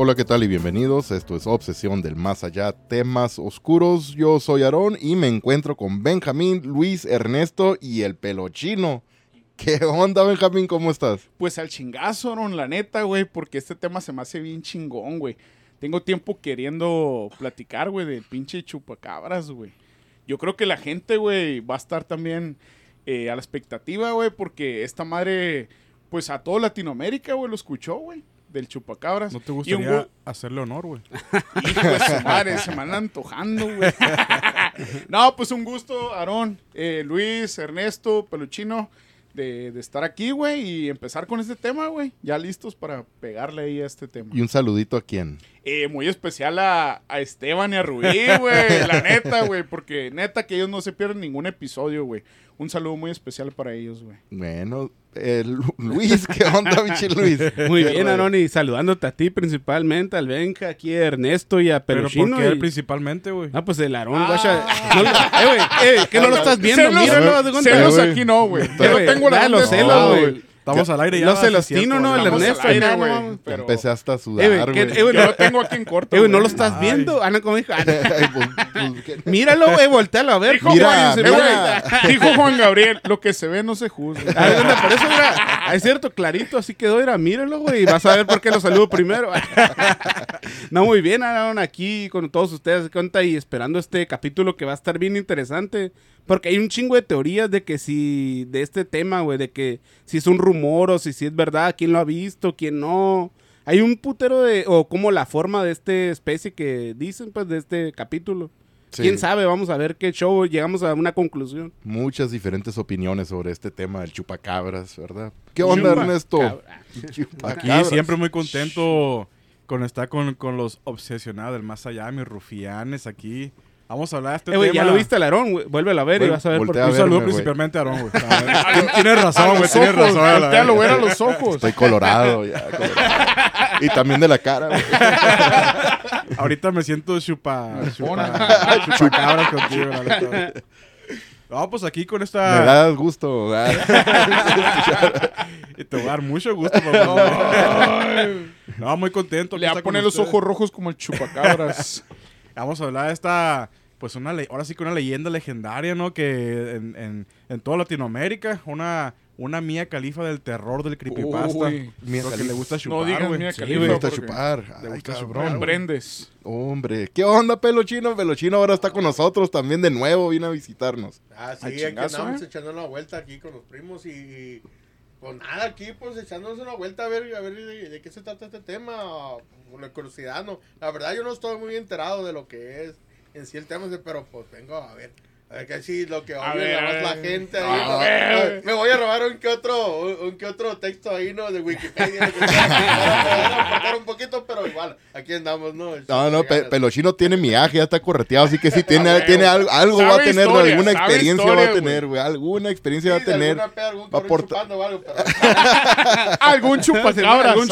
Hola, ¿qué tal y bienvenidos? Esto es Obsesión del Más Allá, temas oscuros. Yo soy Aarón y me encuentro con Benjamín, Luis, Ernesto y el pelochino. ¿Qué onda, Benjamín? ¿Cómo estás? Pues al chingazo, Aarón, la neta, güey, porque este tema se me hace bien chingón, güey. Tengo tiempo queriendo platicar, güey, del pinche chupacabras, güey. Yo creo que la gente, güey, va a estar también eh, a la expectativa, güey, porque esta madre, pues a todo Latinoamérica, güey, lo escuchó, güey, del chupacabras. ¿No te Y un gustaría güey- hacerle honor, güey? Hijo de su madre, se me andan antojando, güey. no, pues un gusto, Aarón, eh, Luis, Ernesto, Peluchino, de, de estar aquí, güey, y empezar con este tema, güey. Ya listos para pegarle ahí a este tema. Y un saludito a quién. Eh, muy especial a, a Esteban y a Rubí, güey. la neta, güey, porque neta que ellos no se pierden ningún episodio, güey. Un saludo muy especial para ellos, güey. Bueno, eh, Lu- Luis, ¿qué onda, bichi Luis? Muy bien, Aaron, y saludándote a ti principalmente, al Benja, aquí a Ernesto y a Pero Peluchino. ¿por qué y- él principalmente, güey? Ah, pues el Aarón, Ah. guacha. No eh, güey, eh, que no lo estás viendo, míralo. Celos aquí no, güey. Yo güey, tengo la celos, güey. Estamos al aire ya. no se los tino, ¿no? El Ernesto, aire, güey, pero- Empecé hasta a sudar, güey, eh, no- lo tengo aquí en corto. eh, no lo estás Ay. viendo. Ah, no, como dijo. Ah, pues, pues. Míralo, güey, voltealo a ver. Dijo, Mira, Juan, mira. dijo Juan Gabriel, lo que se ve no se juzga. Ah, por eso era, ah, es cierto, clarito, así quedó, era, míralo, güey, y vas a ver por qué lo saludo primero. no, muy bien, Aaron, aquí con todos ustedes, de cuenta, y esperando este capítulo que va a estar bien interesante, porque hay un chingo de teorías de que si, de este tema, güey, de que si es un rumor o si, si es verdad, quién lo ha visto, quién no. Hay un putero de, o como la forma de esta especie que dicen, pues, de este capítulo. Sí, ¿Quién sabe? Vamos a ver qué show, llegamos a una conclusión. Muchas diferentes opiniones sobre este tema del chupacabras, ¿verdad? ¿Qué onda, Chupa- Ernesto? cabra. Aquí siempre muy contento con estar con, con los obsesionados del más allá, mis rufianes aquí. Vamos a hablar de este Eh, güey, tema. ya lo viste el Aarón, güey. Vuélvelo a ver y vas a ver por voltea qué. a Un saludo güey. principalmente a Aarón, güey. Tien- Tienes razón, güey, tienes razón. voltealo, ver a los ojos. Estoy colorado ya. colorado. Y también de la cara, güey. Ahorita me siento chupa, chupa, chupacabras contigo, la. No, pues aquí con Me esta... das gusto. Y te voy a dar mucho gusto, papá. No, muy contento. Le va a poner con los ojos rojos como el chupacabras. Vamos a hablar de esta, pues una, le- ahora sí que una leyenda legendaria, ¿no? Que en, en, en toda Latinoamérica, una, una Mía Califa del terror del creepypasta. Uy. Mía Lo que le gusta No chupar, digas güey. Mía Sí, Khalifa, Me güey. gusta chupar. le Ay, gusta cabrón. chupar, güey. Brendes. Hombre, ¿qué onda, Pelochino? Pelochino ahora está con nosotros también de nuevo, viene a visitarnos. Ah, sí, Al aquí andamos ¿eh? echando una vuelta aquí con los primos y, y, pues nada, aquí pues echándonos una vuelta a ver, a ver de, de qué se trata este tema, con la curiosidad, no, la verdad yo no estoy muy enterado de lo que es en sí el tema, pero pues vengo a ver, a ver qué sí, lo que A oye ver, a más la ver. gente ahí, A ¿no? ver. me voy a robar un que otro, un, un que otro texto ahí, ¿no? De Wikipedia, para un poquito, pero igual, aquí andamos, ¿no? No, no, Pe- Ganas. Pelochino tiene miaje, ya está correteado, así que sí tiene, tiene algo, algo va a tener, historia, alguna experiencia historia, va a tener, güey, alguna experiencia va a tener. peda, algún va a cabrón aportar- chupando o algo, pero... Algún chupacabras. Algún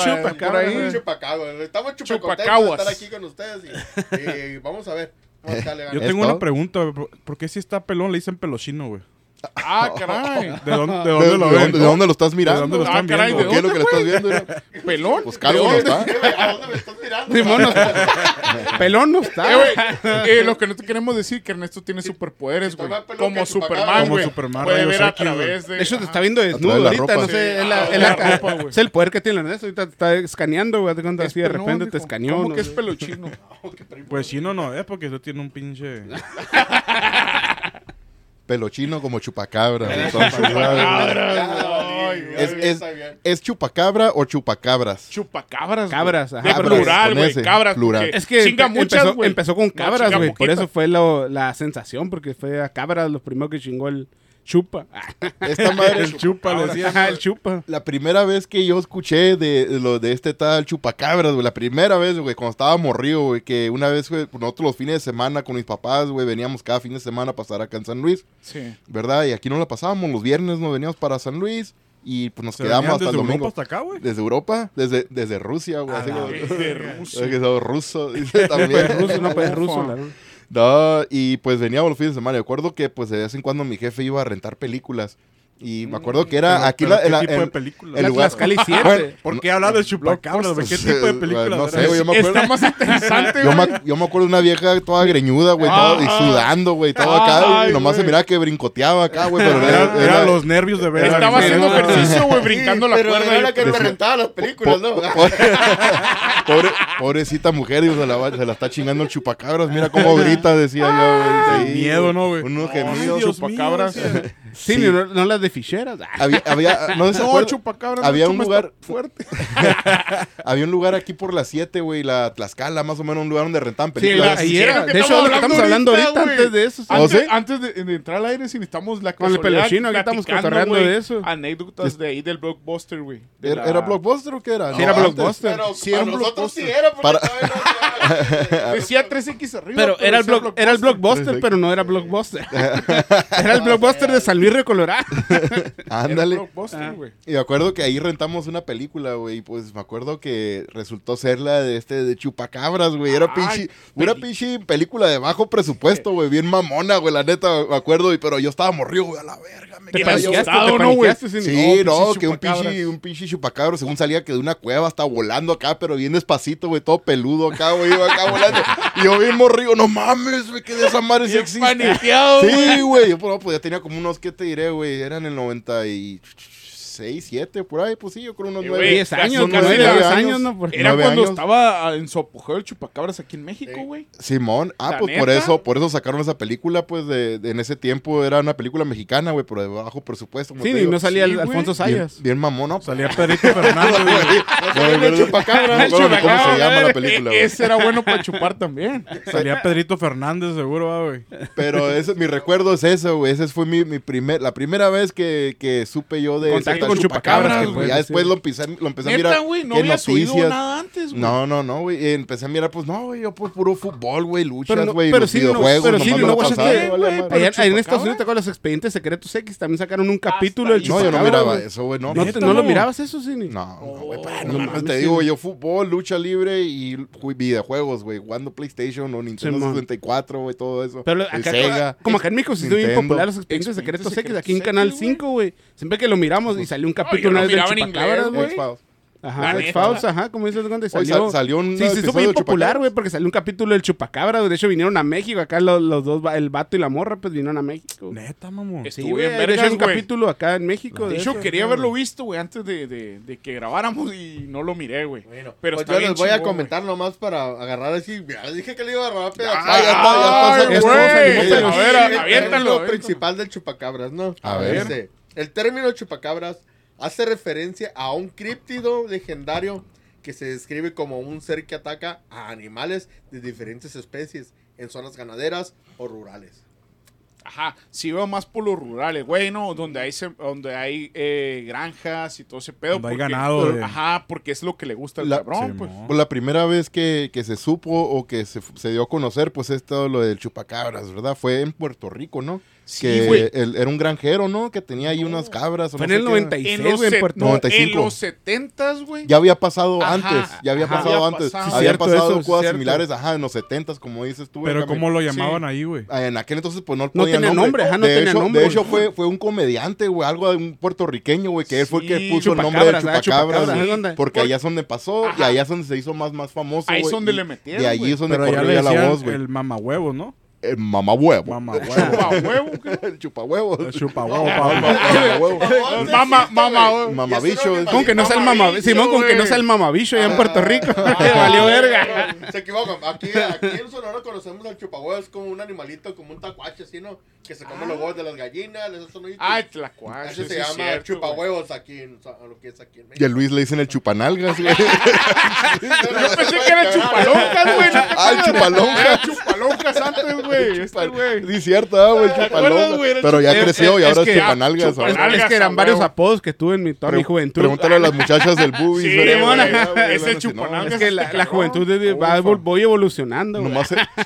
ahí. Estamos chupacaguas, estar aquí con ustedes y, y vamos a ver. Yo ganas. ¿Es tengo una pregunta, güey. ¿Por- ¿Por qué si está pelón le dicen pelochino, güey? Ah, caray. ¿De dónde, de ¿De, dónde de lo ven? dónde, de dónde lo estás mirando? dónde lo Ah, caray, viendo? ¿de ¿Qué es lo que le estás viendo? ¿Pelón? Pues calvo no está. ¿A dónde me estás mirando? Simón no está. Pelón no está. Eh, eh, lo que no te queremos decir que Ernesto tiene superpoderes, güey. Como. Superman, Como güey. Superman, Puede ver a través de... De hecho, te está viendo desnudo ahorita, ropa. no sé, Sí, es, el poder que tiene Ernesto, ahorita te está escaneando, güey, así de repente te escaneó. ¿Cómo que es sé. peluchino? Pues chino no es porque tú tienes un pinche... Pelochino como chupacabra. Es- es- ¿Es chupacabra o chupacabras? Chupacabras. Cabras, ajá. De plural, güey. Cabras. plural. Es que chinga muchas, empezó, con cabras, güey. por eso fue lo- la sensación, porque fue a cabras los primeros que chingó el chupa. Esta madre, El chupa, le decía. Ajá, el chupa. la primera vez que yo escuché de, de lo de este tal chupacabras, güey, la primera vez, güey, cuando estaba morrido, güey, que una vez, güey, nosotros los fines de semana con mis papás, güey, veníamos cada fin de semana a pasar acá en San Luis, Sí. ¿verdad? Y aquí no la pasábamos, los viernes nos veníamos para San Luis y pues nos ¿Se quedamos hasta el desde domingo. Europa hasta acá, güey? Desde Europa, desde, desde Rusia, güey. A así la como- verga. De ruso. Es que soy ruso, dice también. Pues ruso, no, pues ruso. La- No, y pues veníamos los fines de semana. Recuerdo que pues de vez en cuando mi jefe iba a rentar películas. Y me acuerdo que era Pero- aquí pero la, ¿qué la- tipo en- de película? el lugar- Tlaxcala y siete. Bueno, ¿Por qué hablar de chupacabras? güey? ¿Qué tipo de película? No sé, güey, yo me acuerdo. Está más interesante, Yo me, yo me acuerdo de una vieja toda greñuda, güey, todo- y Ah. sudando, güey, todo acá. Ay, y nomás se güey. miraba que brincoteaba acá, güey, pero Era, era, era era- los nervios de ver. Estaba haciendo no. ejercicio, güey, brincando Sí, la pero cuerda. era yo la que me rentaba las películas, ¿no? po- pobre, pobrecita mujer, digo, se la, va- se la está chingando el chupacabras. Mira cómo grita, decía yo, güey. El miedo, ¿no, güey? Unos gemidos. Chupacabras. Decía. Sí, No, no las de ficheras. Ah, Había, había, no No, acuerdan, chupacabras. había no, un lugar- fuerte. había un lugar aquí por las 7, güey, la Tlaxcala, más o menos, un lugar donde rentaban Sí, películas. la- ahí sí, era. De hecho, estamos lo que estamos hablando ahorita, ahorita, antes de eso. sí. ¿Ah, Antes, sí? antes de, de entrar al aire, si necesitamos la Con el peluchino, aquí estamos cotorreando de eso. Anécdotas de ahí del blockbuster, güey. De ¿Era, la- era Blockbuster o qué era? Sí, era antes. Blockbuster. Pero Sí, para era un nosotros sí era, porque Para- no- Decía 3X arriba. Pero era el, era el blockbuster, pero no era blockbuster. era el blockbuster de San Luis Río Colorado. Ándale. Ah. Y me acuerdo que ahí rentamos una película, güey. y Pues me acuerdo que resultó ser la de este de Chupacabras, güey. Era pinche, una pinche película de bajo presupuesto, güey. Bien mamona, güey. La neta, me acuerdo. y- Pero yo estaba morrido, güey. A la verga. Me Te quedaba yo- paniqueaste, asustado, ¿no, güey? sí. Sí, no, que un pinche, un pinche chupacabro, según salía que de una cueva hasta volando acá, pero bien despacito, güey, todo peludo acá, güey, iba acá volando. Y yo bien morrido, no mames, güey, que de esa madre sí existe. paniqueado, Sí, güey, yo no, pues ya tenía como unos, ¿qué te diré, güey? Eran el 96, 7, por ahí, pues sí, yo creo unos Eh, 9. güey, 10 años, Son ¿no? nueve 10 años. años, ¿no? Porque- Era cuando años. estaba en su apogeo el chupacabras aquí en México, Eh, güey. Simón, ah, ¿La pues por eso, por eso sacaron esa película, pues de, de- en ese tiempo era una película mexicana, güey, pero de bajo presupuesto. Sí, y no salía Sí, el. Alfonso Sayas. bien mamón, ¿no? Salía Pedrito Fernández, güey. No, chupacabras. cómo se llama la Eh, película, güey. Ese era bueno para chupar también. Salía Pedrito Fernández, seguro, ah, güey. Pero ese, mi recuerdo es eso, güey. Ese fue mi, mi primer, la primera vez que, que supe yo de Tal con chupacabras, güey. Ya después lo empecé, lo empecé a mirar güey, no oído noticias. nada antes, güey. No, no, no, güey. Y empecé a mirar, pues no, güey, yo pues puro fútbol, güey, luchas, Pero no- güey, pero sí, no- pero sí, no güey, vale, madre. pero Allá- en chupacabra. Estados Unidos, ¿te acuerdas? Los expedientes secretos X también sacaron un capítulo del ahí. No, yo no chupacabra, miraba eso, güey, no. ¿No, lo mirabas eso, sí? ni? No, no, güey, pues, no te sí, digo, yo fútbol, lucha libre y ju- videojuegos, güey, jugando PlayStation o Nintendo Simón. 64, güey, todo eso. Pero acá, como acá en México hizo bien popular los expedientes secretos X, aquí en Canal güey. 5, güey. Siempre que lo miramos y salió un capítulo lo una vez en chupacabras, inglés, güey. Ajá, X-Files, ajá, como dices, Hoy salió. sal- salió un Sí, se hizo episodio bien de popular, güey, porque salió un capítulo del chupacabra. De hecho, vinieron a México, acá los, los dos, el vato y la morra, pues vinieron a México. Neta, mamón. Sí, Estuvo güey, bien de hecho, un capítulo acá en México. De de hecho, eso. quería haberlo visto, güey, antes de, de, de que grabáramos y no lo miré, güey. Bueno, Pero pues yo les voy a comentar nomás para agarrar así. Ya dije que le iba a agarrar pedazos. Ah, ya está, ya está. A ver, aviéntalo, término aviéntalo. principal del chupacabras, ¿no? A ver. El término chupacabras hace referencia a un críptido legendario que se describe como un ser que ataca a animales de diferentes especies en zonas ganaderas o rurales. Ajá, sí veo más por los rurales, güey, ¿no? Donde hay, se- donde hay eh, granjas y todo ese pedo. Donde hay ganado de- Ajá, porque es lo que le gusta al La- cabrón, Sí, pues. mo. Pues la primera vez que, que se supo o que se, se dio a conocer, pues es todo lo del chupacabras, ¿verdad? Fue en Puerto Rico, ¿no? Sí, que él- era un granjero, ¿no? Que tenía ahí unas cabras. Fue no en el qué. 96, En en Puerto no, 95. en los 70s, güey. Ya había pasado Ajá, antes, ya había ajá. pasado Había antes. pasado. Sí, había cierto pasado eso, sí, cosas cierto. similares, ajá, en los 70 como dices tú. Pero. ¿cómo lo Sí. llamaban ahí, güey? Ah, En aquel entonces, pues no, No tenía nombre, ajá, no de tenía hecho, nombre. De hecho, fue, fue un comediante, güey, algo de un puertorriqueño, güey, que él fue el que Sí, puso el nombre de Chupacabras, porque allá es donde pasó y allá es donde se hizo más, más famoso, Ahí es donde y- le metieron, Y allí es donde le la voz, güey. el mamahuevos, ¿no? El mamahuevo. Mamahuevo. Chupa huevo, ¿qué? el chupahuevos. El chupahuevo, El mamahuevo. Mamá, güey. Mamabicho. Con que no sea el mama, Mamabicho, Simón, con que no sea el mamabicho allá en Puerto Rico. Ah, valió verga. Se equivocan. Aquí, aquí en Sonora conocemos al chupahuevos es como un animalito, como un tacuache, así, ¿no? Que se come los huevos de las gallinas, esos sonidos. Ay, tlacuache. Ese se llama chupahuevos aquí en lo que es aquí en Y a Luis le dicen el chupanalgas, güey. Yo pensé que era chupaloncas, güey. ¿no te Ah, el. Era chupaloncas antes, güey. Este, güey. Sí, cierto, ah, güey, Pero ya creció y ahora es chupanalgas. chupa- ahora. Es, que eran varios apodos que tuve en mi, toda mi juventud. Pregúntale a las muchachas del boobies. Sí, ese chupanalgas. Es que la, juventud voy evolucionando, güey.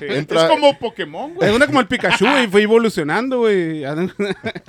Entra. Es como Pokémon, güey. Es una como el Pikachu, güey, fue evolucionando, güey.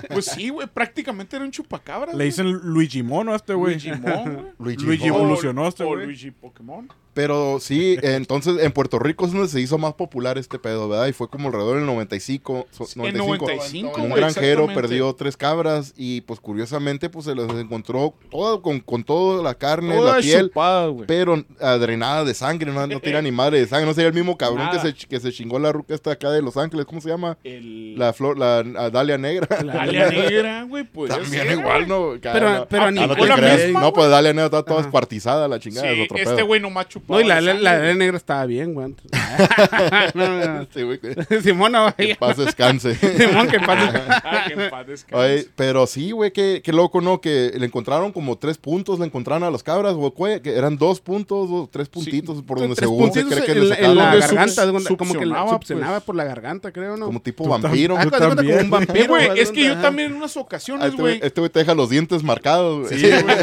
Pues sí, güey. Prácticamente era un chupacabra. Le dicen Luigi Mono a este güey. Luigi Mon, güey. Luigi evolucionó este O güey. Luigi Pokémon. Pero sí, entonces en Puerto Rico es donde se hizo más popular este pedo, ¿verdad? Y fue como alrededor del 95. so- En 95, un granjero perdió tres cabras y pues curiosamente pues se les encontró todo con, con toda la carne, Toda la piel, chupada, güey. pero ah, drenada de sangre, no, no tira ni madre de sangre, no sería el mismo cabrón que se, que se chingó la ruca esta acá de Los Ángeles, ¿cómo se llama? El... La flor, la Dalia Negra. Dalia negra, güey, pues. También igual, ¿no? Pero- pero Ah, ni- no te o la creas. misma, No, pues Dalia Negra está toda Ajá. escuartizada, la chingada, es Sí, otro este güey nomás chupaba. No, y la, la, güey. negra estaba bien, güey. no, no, no. Sí, güey, que paz descanse. Simón, que pase. Ah, que en paz descanse. Oye, pero sí, güey, qué, qué loco, ¿no? Que le encontraron como tres puntos, le encontraron a las cabras, güey, que eran dos puntos, o tres puntitos, por donde Tres según se cree que en, le en la sacaron. Garganta, donde- como que la succionaba, pues. por la garganta, creo, ¿no? Como tipo vampiro. Ah, de como un güey. Vampiro. güey, haz de es que yo también en unas ocasiones, Este güey este güey te deja los dientes marcados, güey. Sí, güey.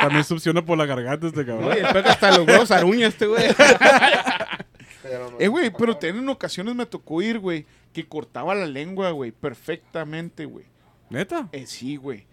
También succiona por la garganta este cabrón. Oye, después hasta los huevos aruña este güey. Eh, güey, pero también en ocasiones me tocó ir, güey, que cortaba la lengua, güey, perfectamente, güey. ¿Neta? Eh, sí, güey.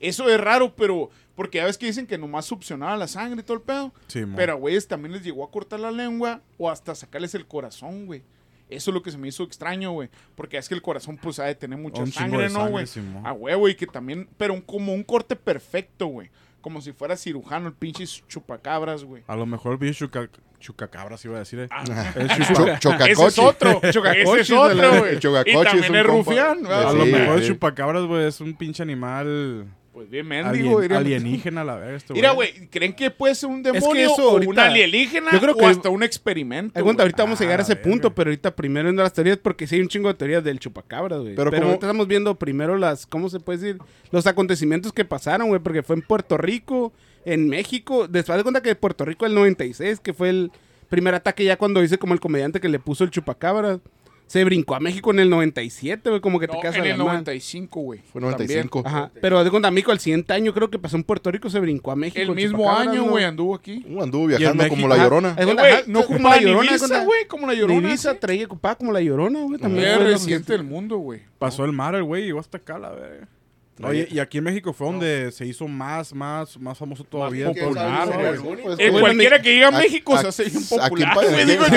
Eso es raro, pero... Porque ya ves que dicen que nomás succionaba la sangre y todo el pedo. Sí, mo. Pero a güeyes también les llegó a cortar la lengua o hasta sacarles el corazón, güey. Eso es lo que se me hizo extraño, güey. Porque es que el corazón, pues, ha de tener mucha sangre, de ¿no, güey? A huevo, y que también... Pero un- como un corte perfecto, güey. Como si fuera cirujano, el pinche chupacabras, güey. A lo mejor el bicho chuca, chucacabras iba a decir. eh. Ah, El Cho- chupa- Ese es otro. Ese es otro, güey. Y también es rufián. A Sí, lo mejor el chupacabras, güey, es un pinche animal Pues bien alien- mendigo, diría. alienígena a la vez. Este Mira, güey, ¿creen que puede ser un que demonio eso o un alienígena yo creo que- o hasta un experimento? Aguanta, güey? ahorita vamos a llegar a Ah, ese punto, verga. pero ahorita primero viendo las teorías, porque sí hay un chingo de teorías del chupacabras, güey. Pero Pero, ¿cómo- ahorita estamos viendo primero las, ¿cómo se puede decir? Los acontecimientos que pasaron, güey, porque fue en Puerto Rico, en México. Después de cuenta que Puerto Rico el 96, que fue el primer ataque ya cuando dice como el comediante que le puso el chupacabras. Se brincó a México en el 97, güey, como que te No, quedas en el la madre. 95, güey. Fue 95. Ajá, pero de cuenta, México al siguiente año creo que pasó en Puerto Rico, se brincó a México. El mismo año, ¿no? güey, anduvo aquí. Uh, anduvo viajando como la llorona. Eh, ajá, no como la Llorona, güey, como la llorona. visa sí. traía, ocupaba como la llorona, güey. También lo reciente del mundo, güey. Pasó el mar, el güey, llegó hasta acá, la verga. Oye, y aquí en México fue donde se hizo más, más, más famoso todavía. Más popular, güey. Pues, Eh, cualquiera que llega a a- México se a- hace bien aquí popular, aquí- Digo, en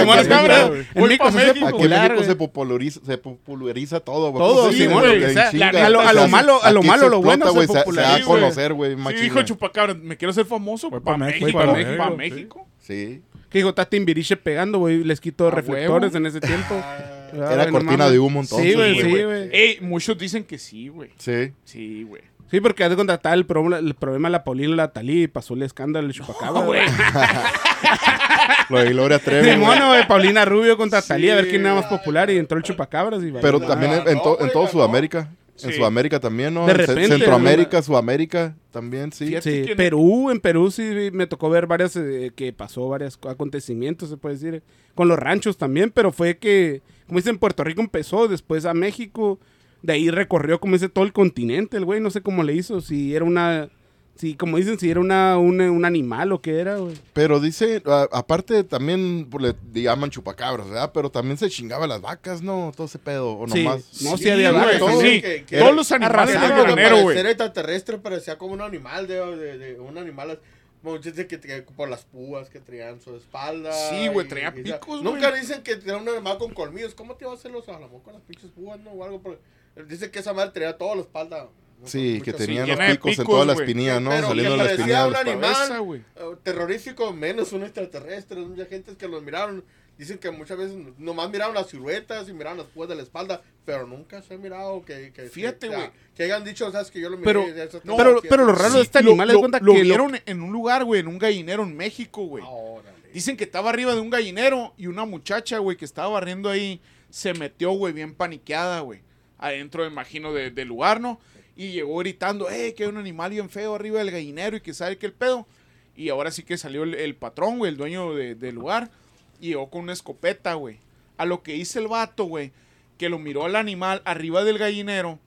México se Aquí en México se populariza, se populariza todo, güey. Todo, Simón, güey, o sea, a lo- a lo malo- a lo se malo, lo bueno se güey, se, se da a conocer, güey, Sí, dijo Chupacabra, me quiero ser famoso para pa' México, México, para pa' México. México, México. Sí. Que dijo, está Timbiriche pegando, güey. Les quitó A reflectores en ese tiempo. Era no cortina de humo, entonces, Sí, güey, sí, güey. Ey, muchos dicen que sí, güey. Sí. Sí, güey. Sí, porque haz de contratar el problema, el problema de la Paulina y la Talí y pasó el escándalo del chupacabra, güey. Lo de Gloria Trevi, Sí, mono, güey. Paulina Rubio contra Talí, a ver Sí, quién era más popular y entró el chupacabras y Pero también en, en to- en todo Sudamérica. En Sí. Sudamérica también, ¿no? De repente, Centroamérica, Sudamérica también, sí. Sí, que Perú, en Perú sí me tocó ver varias, eh, que pasó varios acontecimientos, se puede decir, con los ranchos también, pero fue que, como dicen, Puerto Rico empezó, después a México, de ahí recorrió, como dice, todo el continente, el güey, no sé cómo le hizo, si era una, si, como dicen, si era una, una- un animal o qué era, güey. Pero dice, a- aparte también pues, le llaman chupacabras, ¿verdad? Pero también se chingaba las vacas, ¿no? Todo ese pedo, o Sí, nomás. no, sí, Sí, había vacas, todo. sí. Sí, que- que- Todos los animales Para granero, güey. extraterrestre parecía como un animal de, de, de- un animal como dice que, que por las púas que traían su espalda Sí, güey, y- traía y- picos, nunca güey. dicen que tenía un animal con colmillos ¿cómo te iba a hacer los a lo mejor con las pinches púas no o algo por- dice que esa madre traía toda la espalda Sí, que tenían Sí, los picos, en picos, toda la güey. espinilla, ¿no? Pero Saliendo que la parecía espinilla de un animal. Cabeza. Eh, terrorífico menos un extraterrestre mucha gente que los miraron dicen que muchas veces nomás miraron las siluetas y miraron las púas de la espalda pero nunca se ha mirado que, que Fíjate, güey. que hayan dicho sabes que yo lo miré Pero- esa no, pero, pero lo raro de este animal es lo, cuenta lo que lo- vieron en un lugar, güey, en un gallinero en México, güey. Órale. Dicen que estaba arriba de un gallinero y una muchacha, güey, que estaba barriendo ahí, se metió, güey, bien paniqueada, güey. Adentro, imagino, de- del lugar, ¿no? Y llegó gritando, eh, que hay un animal bien feo arriba del gallinero y que sabe que el pedo. Y ahora sí que salió el, el patrón, güey, el dueño de- del lugar. Y llegó con una escopeta, güey. A lo que hizo el vato, güey, que lo miró al animal arriba del gallinero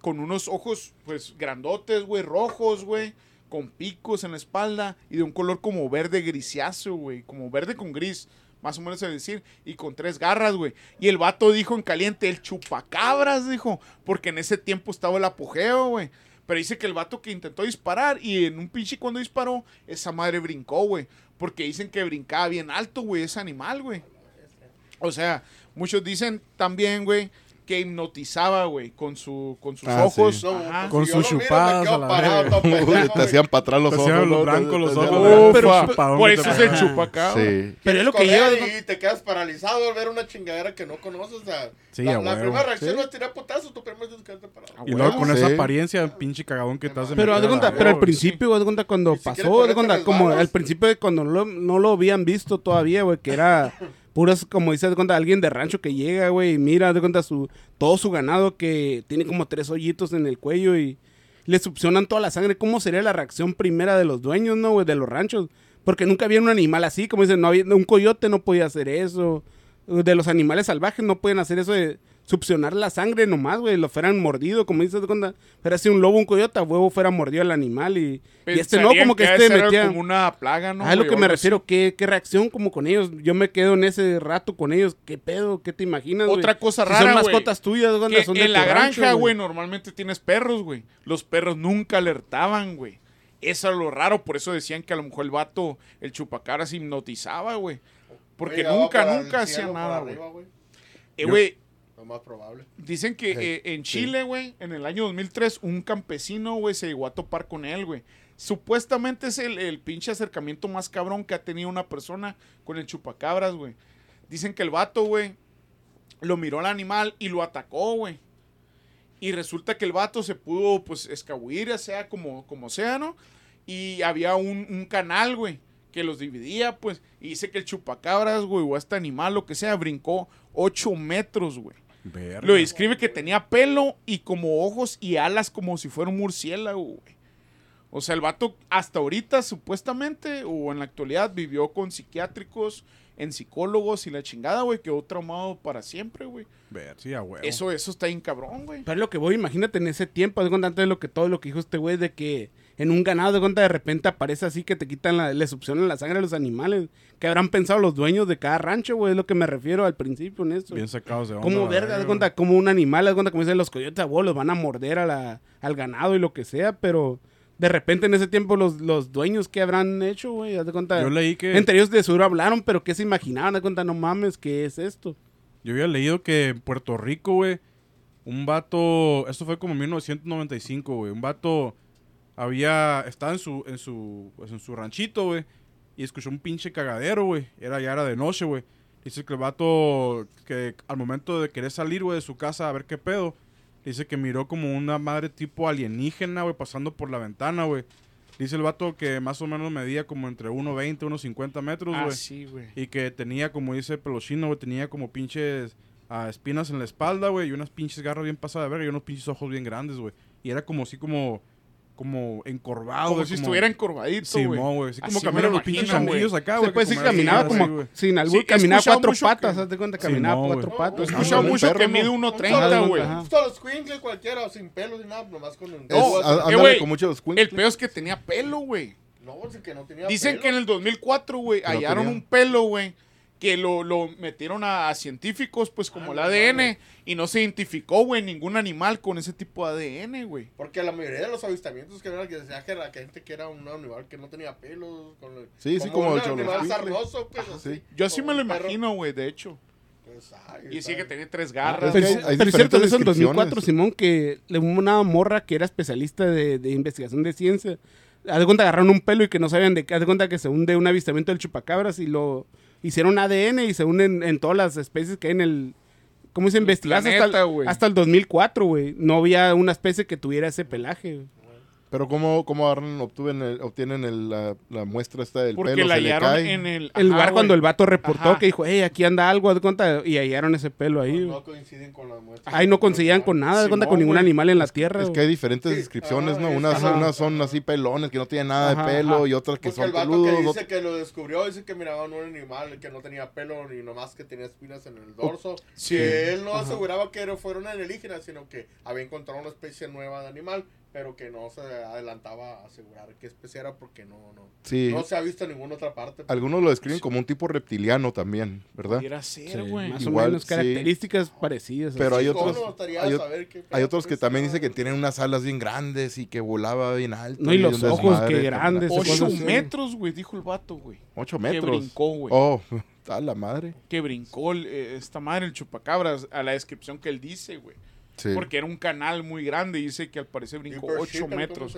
con unos ojos, pues, grandotes, güey, rojos, güey, con picos en la espalda y de un color como verde grisáceo, güey, como verde con gris, más o menos es decir, y con tres garras, güey. Y el vato dijo en caliente, el chupacabras, dijo, porque en ese tiempo estaba el apogeo, güey. Pero dice que el vato que intentó disparar y en un pinche cuando disparó, esa madre brincó, güey. Porque dicen que brincaba bien alto, güey, ese animal, güey. O sea, muchos dicen también, güey, que hipnotizaba, güey, con, su, con sus Ah, ojos. sí. No, Ajá. Con si sus lo miro, me chupadas la parado, pendejo, te hacían para atrás los Te ojos. hacían los blancos los ojos, pero, chupadón por eso es el ponen. chupacabra. Sí. Pero es lo que lleva. Y te quedas paralizado al ver una chingadera que no conoces. O sea, Sí, la, la primera reacción es tirar putazos, tú primero tienes que quedarte parado. Y luego con esa apariencia, pinche cagadón que te hace. Pero pero al principio, cuenta cuando pasó, de este cuenta, como al principio de cuando no lo habían visto todavía, güey, que era puras, como dices, de cuenta, alguien de rancho que llega, güey, y mira, de cuenta su, todo su ganado que tiene como tres hoyitos en el cuello y le succionan toda la sangre. ¿Cómo sería la reacción primera de los dueños, no, güey, de los ranchos? Porque nunca había un animal así, como dicen, no había, un coyote no podía hacer eso. De los animales salvajes no pueden hacer eso de succionar la sangre nomás, güey, lo fueran mordido, como dices, de cuenta, pero si un lobo, un coyote, a huevo fuera mordido al animal y, y este no, como que de este metía... como una plaga, ¿no? Ah, es lo que me así. refiero, ¿qué, qué reacción como con ellos. Yo me quedo en ese rato con ellos. ¿Qué pedo? ¿Qué te imaginas? Otra cosa Si rara, Son güey, mascotas tuyas, güey, Que son de en la tu granja, güey, normalmente tienes perros, güey. Los perros nunca alertaban, güey. Eso es lo raro, por eso decían que a lo mejor el vato, el chupacabras hipnotizaba, güey. Porque nunca, nunca hacía nada, güey. Eh, güey, Lo más probable. dicen que eh, en Chile, güey, en el año 2003, un campesino, güey, se llegó a topar con él, güey. Supuestamente es el, el pinche acercamiento más cabrón que ha tenido una persona con el chupacabras, güey. Dicen que el vato, güey, lo miró al animal y lo atacó, güey. Y resulta que el vato se pudo, pues, escabullir, ya sea como, como sea, ¿no? Y había un, un canal, güey, que los dividía, pues. Y dice que el chupacabras, güey, o este animal, lo que sea, brincó 8 metros, güey. Verga. Lo describe que tenía pelo y como ojos y alas como si fuera un murciélago, güey. O sea, el vato hasta ahorita, supuestamente, o en la actualidad, vivió con psiquiátricos, en psicólogos y la chingada, güey. Quedó traumado para siempre, güey. Ver, sí, a huevo. Eso, eso está bien cabrón, güey. Pero es lo que voy, imagínate en ese tiempo, cuenta antes de lo que todo lo que dijo este güey, de que en un ganado de cuenta de repente aparece así que te quitan la, le succionan la sangre a los animales. ¿Qué habrán pensado los dueños de cada rancho, güey? Es lo que me refiero al principio en eso. Bien sacados de onda. Como verga, de cuenta, como un animal, de cuenta, como dicen los coyotes abuelos, los van a morder a la, al ganado y lo que sea, pero de repente en ese tiempo los, los dueños, ¿qué habrán hecho, güey? Haz de cuenta. Yo leí que. Entre ellos de seguro hablaron, pero ¿qué se imaginaban? Haz de cuenta, no mames, ¿qué es esto? Yo había leído que en Puerto Rico, güey, un vato, esto fue como en 1995, güey, un vato había, estaba en su, en su, pues, en su ranchito, güey, y escuchó un pinche cagadero, güey, era, ya era de noche, güey. Dice que el vato, que al momento de querer salir, güey, de su casa a ver qué pedo, dice que miró como una madre tipo alienígena, güey, pasando por la ventana, güey. Dice el vato que más o menos medía como entre 1.20, 1.50 metros, güey. Ah, sí, güey. Y que tenía, como dice Pelochino, güey, tenía como pinches ah, espinas en la espalda, güey, y unas pinches garras bien pasadas de verga y unos pinches ojos bien grandes, güey. Y era como así como, como encorvado, Como si estuviera encorvadito, güey. Simón, güey. Así como Así caminan lo los pinches güey. changuillos acá, Se güey. puede decir que caminaba así, como güey. sin albur, Sí, caminaba cuatro patas, que- haz de cuenta, Sí, caminaba no, cuatro güey. patas. He escuchado mucho perro, que ¿no? mide Un 1.30, solo- güey. Solo squinkle cualquiera, sin pelos ni nada, nomás con un Es, dedo. a- así. ándale güey, con muchos El peor es que tenía pelo, güey. No, es que no tenía Dicen pelo. que en el 2004, güey, hallaron tenía- un pelo, güey, que lo, lo metieron a, a científicos, pues como Ah, el no ADN, y no se identificó, güey, ningún animal con ese tipo de ADN, güey. Porque la mayoría de los avistamientos que era que decía que la gente que era un animal que no tenía pelos. Con el- Sí, sí, como un el animal sarnoso, pues. Ajá, así, sí. Yo así me lo imagino, güey, de hecho. Pues, ay, Y sí que tenía tres Es garras. Pero, hay pero es cierto, eso en 2004, descripciones. Simón, que le una morra que era especialista de, de investigación de ciencia. Haz de cuenta, agarraron un pelo y que no sabían de qué. Haz de cuenta que se hunde un avistamiento del chupacabras y lo hicieron ADN y se unen en todas las especies que hay en el. ¿Cómo se investiga? Hasta, hasta el 2004, güey. No había una especie que tuviera ese pelaje. güey. Pero ¿cómo, cómo obtuven el- obtienen el- la, la muestra esta del Porque pelo? la ¿Se le hallaron cae? en el... El lugar cuando el vato reportó Ajá. que dijo, hey, aquí anda algo, de cuenta, y hallaron ese pelo ahí. No, no coinciden con las muestras. Ahí no conseguían con nada, de cuenta, con ningún animal en la tierra. Es que hay diferentes Sí, descripciones, ah, ¿no? es- Unas, ajá. unas son así pelones, que no tienen nada Ajá, de pelo, ajá. y otras que Porque son el vato peludos. que dice que lo descubrió, dice que miraban un animal que no tenía pelo ni nomás que tenía espinas en el dorso. Sí. Que él no aseguraba que era- fuera un alienígena, sino que había encontrado una especie nueva de animal pero que no se adelantaba a asegurar qué especie era porque no, no, Sí. no se ha visto en ninguna otra parte. Algunos lo describen como un tipo reptiliano también, ¿verdad? Pudiera ser, Sí, más Igual, o menos sí. características parecidas. Pero hay así. ¿Cómo otros- hay qué Hay otros que también dicen que tienen unas alas bien grandes y que volaba bien alto. No, y los ojos, desmadre, que grandes, Ocho metros, güey, dijo el vato, güey. Ocho Que metros. brincó, güey. Oh, a la madre. Que brincó eh, esta madre, el chupacabras, a la descripción que él dice, güey. Sí. Porque era un canal muy grande y dice que al parecer brincó Deeper 8 Shipper, ¿cómo metros.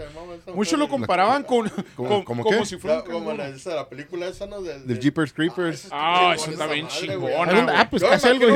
Muchos lo comparaban con, ¿Cómo- con- cómo como qué? si fuera La- un como la, esa, la película esa, ¿no? Del, del- Jeepers Creepers. Ah, eso esa está bien chingona. Ah, pues casi algo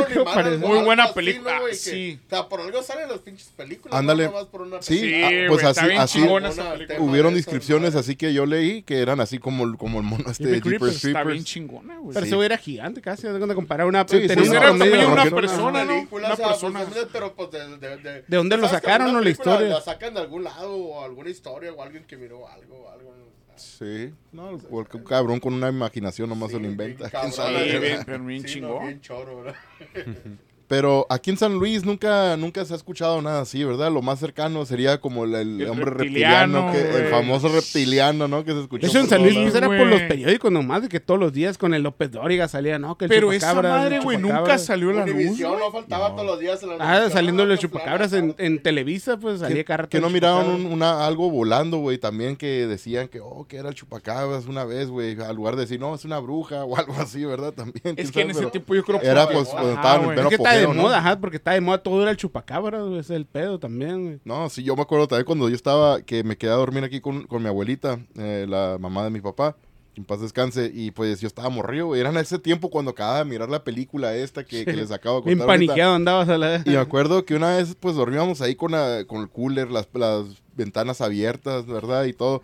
Muy buena así, película, ah, sí. O sea, por algo salen las pinches películas. Ándale. No, Nada más por una Sí, Sí, ah, güey, pues está así- bien así- Hubieron de descripciones así que yo leí que eran así como, el- como el mono este de Jeepers Jeepers Está bien Creepers. chingona, güey. Pero Sí. ese güey era gigante casi, de comparar una... Sí, sí, sí, Rocky- persona, ¿no? Una sea, persona. pues, pero pues de, de, de, ¿De dónde lo ¿sabes que sacaron, no, la historia? La sacan de algún lado o alguna historia o alguien que miró algo, algo. Sí, no, porque un cabrón con una imaginación nomás se lo inventa. bien ¿Quién cabrón? Sí, bien, pero bien Sí, no, chingón. bien choro, ¿verdad? Pero aquí en San Luis nunca, nunca se ha escuchado nada así, ¿verdad? Lo más cercano sería como el, el El hombre reptiliano, reptiliano, que, el famoso reptiliano, ¿no? Que se escuchó. Eso en San Luis pues, era por los periódicos nomás, de que todos los días con el López Dóriga salía, ¿no? Que el Pero esa chupacabras, madre, güey, nunca salió la luz. No faltaba todos los días en la Ah, saliendo los chupacabras en, en Televisa, pues salía que, cada que no miraban chupacabras. un- una, algo volando, güey, también que decían que, oh, que era el chupacabras una vez, güey, al lugar de decir, no, es una bruja o algo así, ¿verdad? También. Es que en ese pero tiempo yo creo que Era pues cuando estaban en de ¿no? moda, ajá, porque está de moda todo era el chupacabras, güey, ese es el pedo también, güey. No, sí, yo me acuerdo también cuando yo estaba, que me quedé a dormir aquí con, con mi abuelita, eh, la mamá de mi papá, que en paz descanse, y pues yo estaba morrido, güey. Era en ese tiempo cuando acababa de mirar la película esta que, que les acabo de contar paniqueado andabas a la... Y me acuerdo que una vez, pues, dormíamos ahí con, la- con el cooler, las, las ventanas abiertas, ¿verdad? Y todo.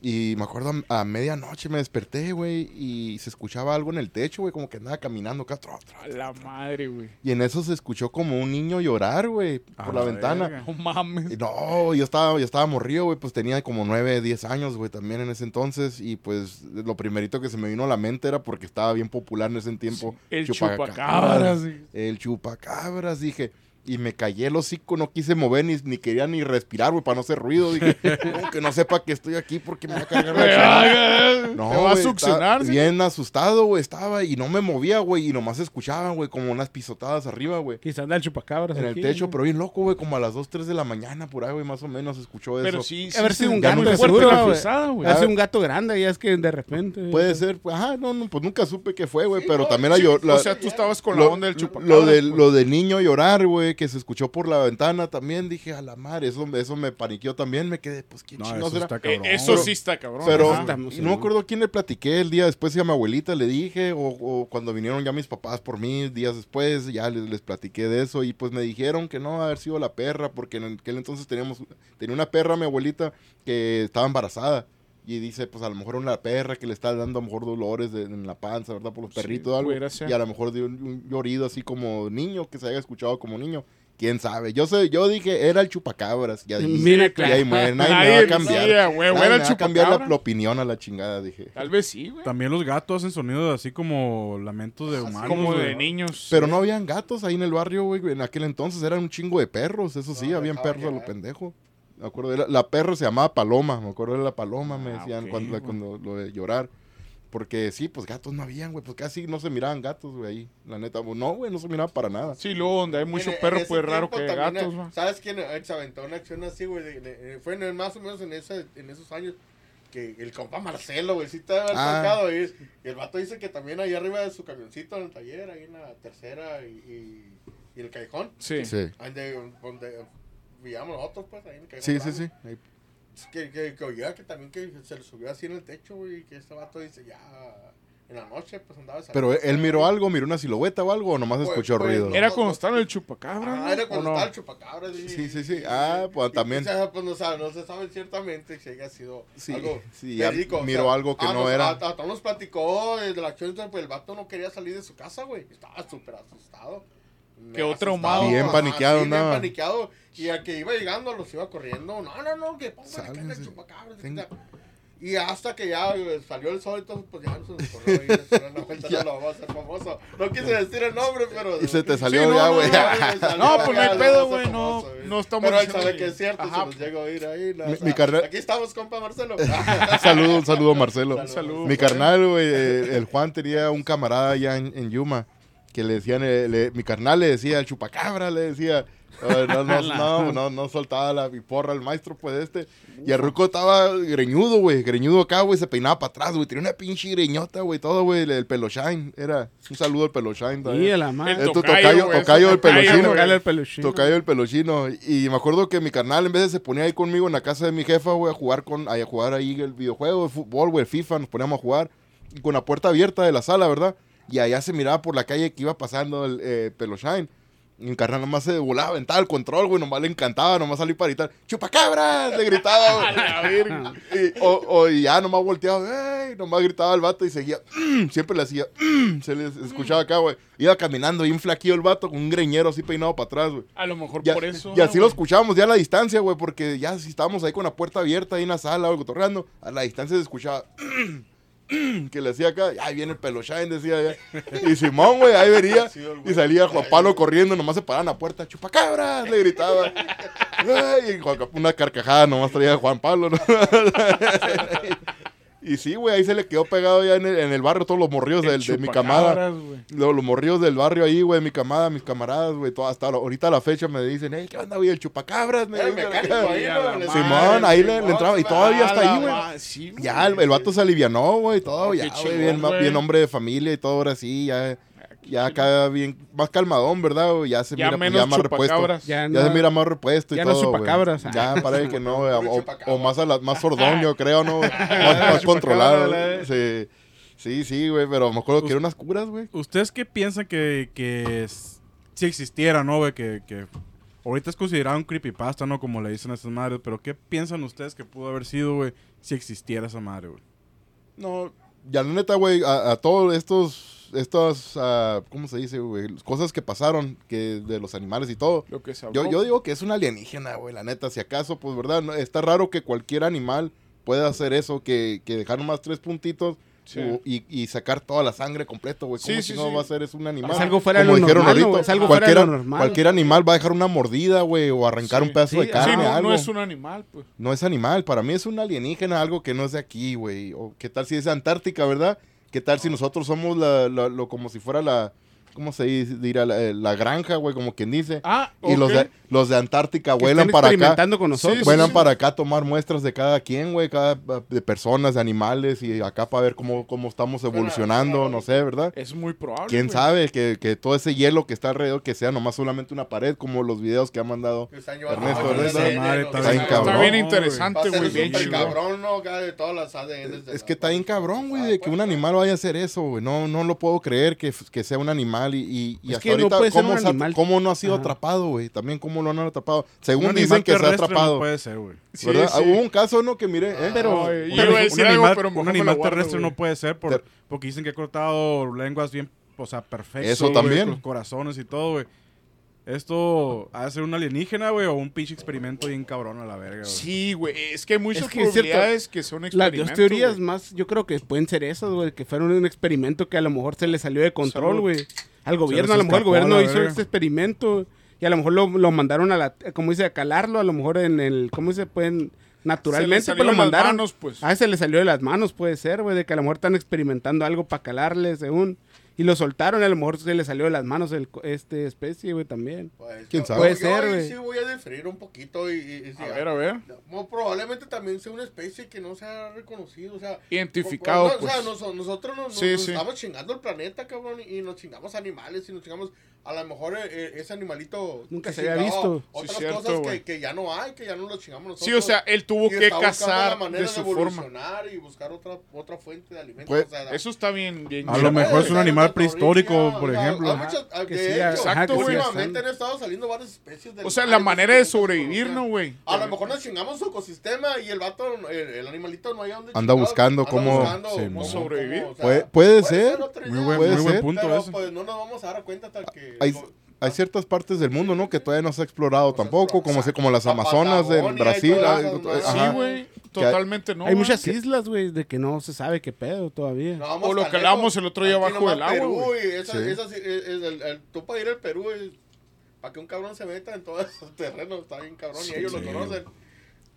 Y me acuerdo a, a medianoche me desperté, güey, y se escuchaba algo en el techo, güey, como que andaba caminando acá. tro, la madre, güey. Y en eso se escuchó como un niño llorar, güey, por la, la ventana. No mames. Y No, yo estaba, yo estaba morrido, güey, pues tenía como 9, 10 años, güey, también en ese entonces. Y pues lo primerito que se me vino a la mente era porque estaba bien popular en ese tiempo. El Chupacabras. chupacabras. güey. El chupacabras, dije. Y me callé el hocico, no quise mover ni, ni quería ni respirar, güey, para no hacer ruido. Dije, "No, que no sepa que estoy aquí porque me va a cargar la chingada". No, Te va a succionar. sí. Bien asustado, güey, estaba y no me movía, güey, y nomás escuchaban, güey, como unas pisotadas arriba, güey. Quizás anda el chupacabras En el techo, ¿no? pero bien loco, güey, como a las 2, 3 de la mañana, por ahí, güey, más o menos escuchó eso. Pero sí, sí. Haber sí, sido un ya gato fuerte güey. pisada, güey. Hace un gato grande, ya es que de repente... Puede ser, pues, ajá, no, no, pues nunca supe qué fue, güey, Sí, pero no, también sí, la, la- O sea, tú estabas con la onda del chupacabras. güey. lo del niño llorar, güey, que se escuchó por la ventana también, dije, a la madre, eso, eso me paniqueó también, me quedé, pues, ¿quién No, chingados eso está Eh, eso Pero- sí está cabrón. Pero ajá. no me acuerdo a quién le platiqué el día después, si a mi abuelita le dije, o, o cuando vinieron ya mis papás por mí, días después, ya les, les platiqué de eso, y pues me dijeron que no, haber sido la perra, porque en aquel entonces teníamos, tenía una perra mi abuelita que estaba embarazada. Y dice, pues a lo mejor una perra que le está dando a lo mejor dolores de- en la panza, ¿verdad? Por los Sí, perritos o algo. Y a lo mejor dio un, un llorido así como niño, que se haya escuchado como niño. ¿Quién sabe? Yo sé, yo dije, era el chupacabras. Ya dije, Mira, y claro. ahí muere, nadie, Nadie me va a cambiar. güey, Nadie era el me va a cambiar la, opinión a la chingada, dije. Tal vez sí, güey. También los gatos hacen sonidos así como lamentos de humanos. Como de niños. Pero no habían gatos ahí en el barrio, güey. En aquel entonces eran un chingo de perros. Eso sí, No, habían perros a lo pendejo. Me acuerdo, era- la perra se llamaba Paloma. Me acuerdo de la Paloma, me Ah, decían cuando, cuando lo de llorar. Porque sí, pues gatos no habían, güey. Pues casi no se miraban gatos, güey, ahí. La neta, pues, no, güey, no se miraba para nada. Sí, luego donde hay mucho En- en perro, ese pues raro que gatos, güey. ¿Sabes quién se aventó una acción así, güey? eh, Fue en más o menos en, ese, en esos años que el compa Marcelo, güey, sí estaba Ah. Y el vato dice que también ahí arriba de su camioncito en el taller, ahí en la tercera y, y, y el callejón, Sí. Sí, donde, donde vivíamos nosotros, pues, ahí en el callejón. sí, sí. sí. Ahí- Que, que, que oía que también que se le subió así en el techo, güey, y que este vato dice, ya, en la noche, pues andaba Pero él miró algo, miró una silueta o algo, o nomás Pues, escuchó pues, ruido. Era cuando estaba el chupacabra, Ah, ¿no? era ¿O cuando no? estaba el chupacabra. Sí, sí, sí. Ah, pues, y- también. y, o sea, pues, no, sabe- no se sabe ciertamente si haya sido Sí, algo sí, o miró sea, algo que ah, no nos- era. Hasta, hasta nos platicó eh, de la acción, pues el vato no quería salir de su casa, güey. Estaba súper asustado. Quedó traumado. Bien paniqueado sí, bien paniqueado. Y a que iba llegando los iba corriendo. No, no, no, que póngale acá en el Sálganse. chupacabra. Tenga- Y hasta que ya eh, salió el sol, entonces pues ya se nos corrió dio una vuelta, no lo vamos a hacer famoso. No quise decir el nombre, pero. Y se te Sí, salió no, ya, no, güey. no, No, pues no hay pedo, güey, no. no estamos Pero él sabe que es cierto, Ajá. se nos llega a oír ahí. la- Mi- o sea, mi carnal- Aquí estamos, compa Marcelo. Un saludo, un saludo, Marcelo. Un saludo. Mi carnal, güey, el Juan tenía un camarada allá en, en Yuma que le decían, eh, le- mi carnal le decía, el chupacabra, le decía. eh, no, no, no, no, no soltaba la porra al maestro, pues este. Y el ruco estaba greñudo, güey, greñudo acá, güey, se peinaba para atrás, güey. Tenía una pinche greñota, güey, todo, güey, el, el pelo shine. Era un saludo al pelo shine. Y la madre. Es tu tocayo, tocayo, tocayo peluchino. tocayo, el peluchino. Tocayo el peluchino. Y me acuerdo que mi carnal en vez de se ponía ahí conmigo en la casa de mi jefa, güey, a jugar con, a jugar ahí el videojuego de fútbol, güey, el FIFA, nos poníamos a jugar y con la puerta abierta de la sala, ¿verdad? Y allá se miraba por la calle que iba pasando el eh, Peloshine. Y mi carnal nomás se volaba, aventaba el control, güey, nomás le encantaba, nomás salí para gritar, ¡chupacabras! Le gritaba, güey. y, o, o- y ya nomás volteaba, ¡ey! Nomás gritaba el vato y seguía, "Mm", siempre le hacía, "Mm", se le escuchaba acá, güey. Iba caminando bien flaquillo el vato con un greñero así peinado para atrás, güey. A lo mejor por eso. y así ah, lo escuchábamos ya a la distancia, güey, porque ya si estábamos ahí con la puerta abierta ahí en la sala, güey, cotorreando, a la distancia se escuchaba que le hacía acá, ahí viene el pelochain, decía ya. Y Simón, güey, ahí venía y salía Juan Pablo corriendo, nomás se paraba en la puerta, chupacabras, le gritaba. Y una carcajada nomás traía Juan Pablo, ¿no? Y sí, güey, ahí se le quedó pegado ya en el, en el barrio todos los del- de mi camada. Los, los morrillos del barrio ahí, güey, mi camada, mis camaradas, güey, todo- hasta lo- ahorita a la fecha me dicen, hey, ¿qué onda, güey? El chupacabras, me Simón, ahí le, entraba y todavía está ahí, güey. sí. Ya, el, el vato se alivianó, güey, todo, Oh, ya, güey, bien, bien hombre de familia y todo, ahora sí, ya, ya acá bien, más calmadón, ¿verdad, güey? Ya se Ya mira, menos ya más repuesto. Ya Ya no- se mira más repuesto y ya no todo, güey. chupacabras. Ya, parece que no, o, o más, a la, más sordón, yo creo, ¿no? güey? Más, más controlado. Sí, sí, sí, güey, pero me acuerdo que eran unas curas, güey. ¿Ustedes qué piensan que, que es- si existiera, no, güey? Que, que ahorita es considerado un creepypasta, ¿no? Como le dicen a esas madres. Pero ¿qué piensan ustedes que pudo haber sido, güey, si existiera esa madre, güey? No, ya la neta, güey, a, a todos estos, estas, ah, ¿cómo se dice, güey? Cosas que pasaron, que de los animales y todo. Lo que se Yo, habló. yo digo que es una alienígena, güey, la neta. Si acaso, pues, ¿verdad? No, está raro que cualquier animal pueda hacer eso, que, que dejar nomás tres puntitos Sí. o- y, y sacar toda la sangre completa, güey. ¿Cómo Sí, si sí, no sí. va a ser? Es un animal. Es algo fuera de Como lo dijeron normal, ahorita. Es algo fuera de lo normal. cualquier animal va a dejar una mordida, güey, o arrancar Sí. un pedazo Sí, de carne, Sí, no, algo. no es un animal, pues. No es animal, para mí es un alienígena, algo que no es de aquí, güey. O qué tal si es Antártica, ¿verdad? ¿Qué tal si nosotros somos la, la- lo como si fuera la, ¿cómo se dice? dirá? La, eh, la granja, güey, como quien dice. Ah, Y los de, los de Antártica Que vuelan para acá. con nosotros. Sí, Vuelan sí. para acá a tomar muestras de cada quien, güey, cada de personas, de animales y acá para ver cómo, cómo estamos evolucionando, no sé, ¿verdad? Es muy probable. ¿Quién sabe que, que todo ese hielo que está alrededor que sea nomás solamente una pared como los videos que ha mandado? Ernesto, Ernesto. Está bien cabrón. Está bien No, interesante, güey. Bien cabrón, ¿no? De todas las ADN. Es que está bien cabrón, güey, Ah, de que pues, un animal vaya a hacer eso, güey. No, no lo puedo creer que, que sea un animal y, y, y Es hasta que no ahorita, puede ser ¿cómo, ha- animal. cómo no ha sido Ajá. atrapado, güey? También cómo lo han atrapado. Según animal dicen que se ha atrapado. No puede ser, güey. Sí, sí. Hubo un caso, ¿no? Que mire, ¿eh? Pero- No, yo Pero iba a un decir algo, animal, pero un animal guardo, terrestre güey. no puede ser por- Ter- porque dicen que ha cortado lenguas bien, o sea, perfecto. Eso también. Los corazones y todo, güey. Esto ha de ser un alienígena, güey, o un pinche experimento bien cabrón a la verga, güey. Sí, güey. Es que hay muchas Es que es cierto. probabilidades que son Las experimentos. dos teorías güey. más, yo creo que pueden ser esas, güey, que fueron un experimento que a lo mejor se le salió de control, Salud. güey. Al gobierno, a lo mejor el gobierno hizo este experimento y a lo mejor lo, lo mandaron a la, como dice, a calarlo, a lo mejor en el, ¿cómo se pueden? Naturalmente, Se le pues lo salió de las mandaron. manos, pues. A ese le salió de las manos, puede ser, güey, de que a lo mejor están experimentando algo para calarle, según. Y lo soltaron, a lo mejor se le salió de las manos el, co- este especie, güey, también. Pues, ¿Quién yo- sabe? Puede yo ser, güey. Sí, voy a diferir un poquito y. y- y A ver, a ver. Muy probablemente también sea una especie que no se ha reconocido, o sea... Identificado, o- o- pues. O sea, nos- nosotros nos, Sí, nos sí. estamos chingando el planeta, cabrón, y nos chingamos animales, y nos chingamos... A lo mejor eh, eh, ese animalito... Nunca se había visto. Otras Sí, cierto, cosas que, que ya no hay, que ya no los chingamos nosotros. Sí, o sea, él tuvo que cazar de su forma. evolucionar y buscar otra, otra fuente de alimentos. Pues, o sea, Eso está bien, bien. A lo mejor es un Puede animal prehistórico, por ejemplo. exacto, güey. últimamente han estado saliendo varias especies de O sea, la manera de sobrevivir. ¿no, güey? A lo mejor nos chingamos su ecosistema y el vato, el, animalito no hay donde Anda buscando cómo- sobrevivir. Puede- puede ser. Muy buen, punto ese. pues no nos vamos a dar cuenta hasta que... Hay, ciertas partes del mundo, ¿no? Que todavía no se ha explorado No tampoco, explorado, como, se, como las La Amazonas de Brasil. ajá. Sí, güey. Totalmente no. Hay güey. muchas islas, güey, de que no se sabe qué pedo todavía. no O lo que hablábamos lejos. el otro día Aquí abajo nomás del agua, Perú, güey. Sí. esas- es- es el- el- tú para ir al Perú, para que un cabrón se meta en todos esos terrenos, está bien cabrón, y ellos Sí. lo conocen.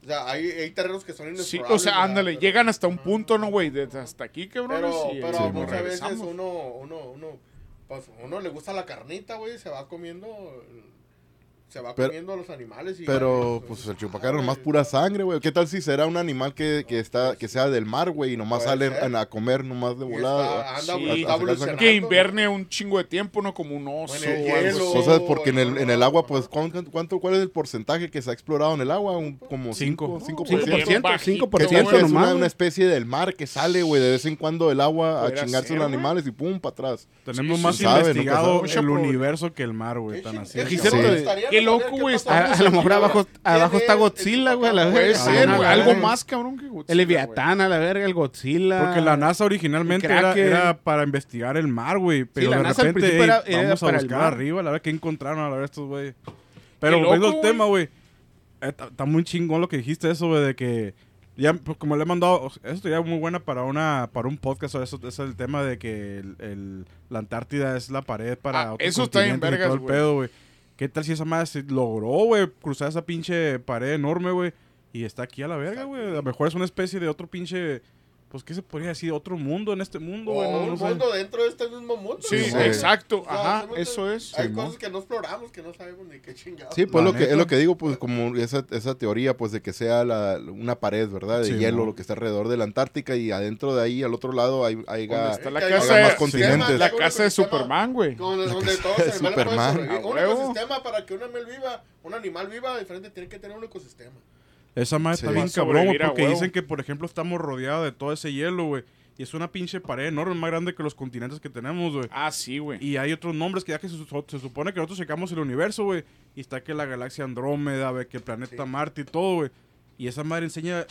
O sea, hay, hay terrenos que son Sí, inexplorables. o sea, ándale, Pero- llegan hasta un punto, ¿no, güey? Desde hasta aquí, cabrón. Pero, pero Sí, muchas veces uno, uno, uno, pues uno le gusta la carnita, güey, se va comiendo, se va Pero- comiendo a los animales. Y Pero, pues el chupacabra ah, nomás güey. pura sangre, güey. ¿Qué tal si será un animal que, que está, que sea del mar, güey, y nomás sale ser. a comer nomás de volada? está- anda, Sí. sacar evolucionando. Que inverne un chingo de tiempo, ¿no? Como un oso hielo. O sea, porque en el, en el agua, pues, ¿cuánto, cuánto- cuál es el porcentaje que se ha explorado en el agua? Un, como 5, Cinco. 5%. 5%, 5% Que siempre es una, especie del mar que sale, güey, de vez en cuando del agua a chingarse los animales y pum, para atrás. Tenemos más investigado el universo que el mar, güey. Tan así. Qué loco, güey, A, a lo mejor abajo, abajo está Godzilla, güey, Puede ser, güey. Algo más, cabrón, que Godzilla, El Leviatán, a la verga, el Godzilla. Porque la NASA originalmente era, para investigar el mar, güey. Pero la de NASA al repente, principio ey, era- era vamos a buscar arriba, la verdad que encontraron a la verdad estos güey. Pero volviendo al tema, güey. eh, Está está muy chingón lo que dijiste eso, güey, de que ya pues, como le he mandado, esto ya es muy buena para una para un podcast, o eso es el tema de que el, el- la Antártida es la pared para Ah, otros eso está y vergas, el pedo, güey. ¿Qué tal si esa madre se logró, güey, cruzar esa pinche pared enorme, güey? Y está aquí a la verga, güey. A lo mejor es una especie de otro pinche pues qué se podría decir, otro mundo en este mundo, güey. O No, un no sé. mundo dentro de este mismo mundo. Sí, Sí, exacto. O sea, Ajá, eso es. Hay Simón. cosas que no exploramos, que no sabemos ni qué chingados. Sí, pues lo que, es lo que digo, pues como esa, esa teoría, pues de que sea la, una pared, ¿verdad? De Sí, hielo, lo que está alrededor de la Antártica y adentro de ahí, al otro lado, hay, hay ¿Dónde está la hay casa más de, continentes. la casa de Superman, güey? Donde, donde todos los Superman. Un ecosistema para que un animal viva, un animal viva diferente tiene que tener un ecosistema. Esa madre Sí. está bien cabrón, güey, porque huevo. dicen que, por ejemplo, estamos rodeados de todo ese hielo, güey. Y es una pinche pared enorme, más grande que los continentes que tenemos, güey. Ah, sí, güey. Y hay otros nombres que ya que se, su- se supone que nosotros checamos el universo, güey. Y está que la galaxia Andrómeda, güey, que el planeta Sí. Marte y todo, güey. Y esa madre enseña,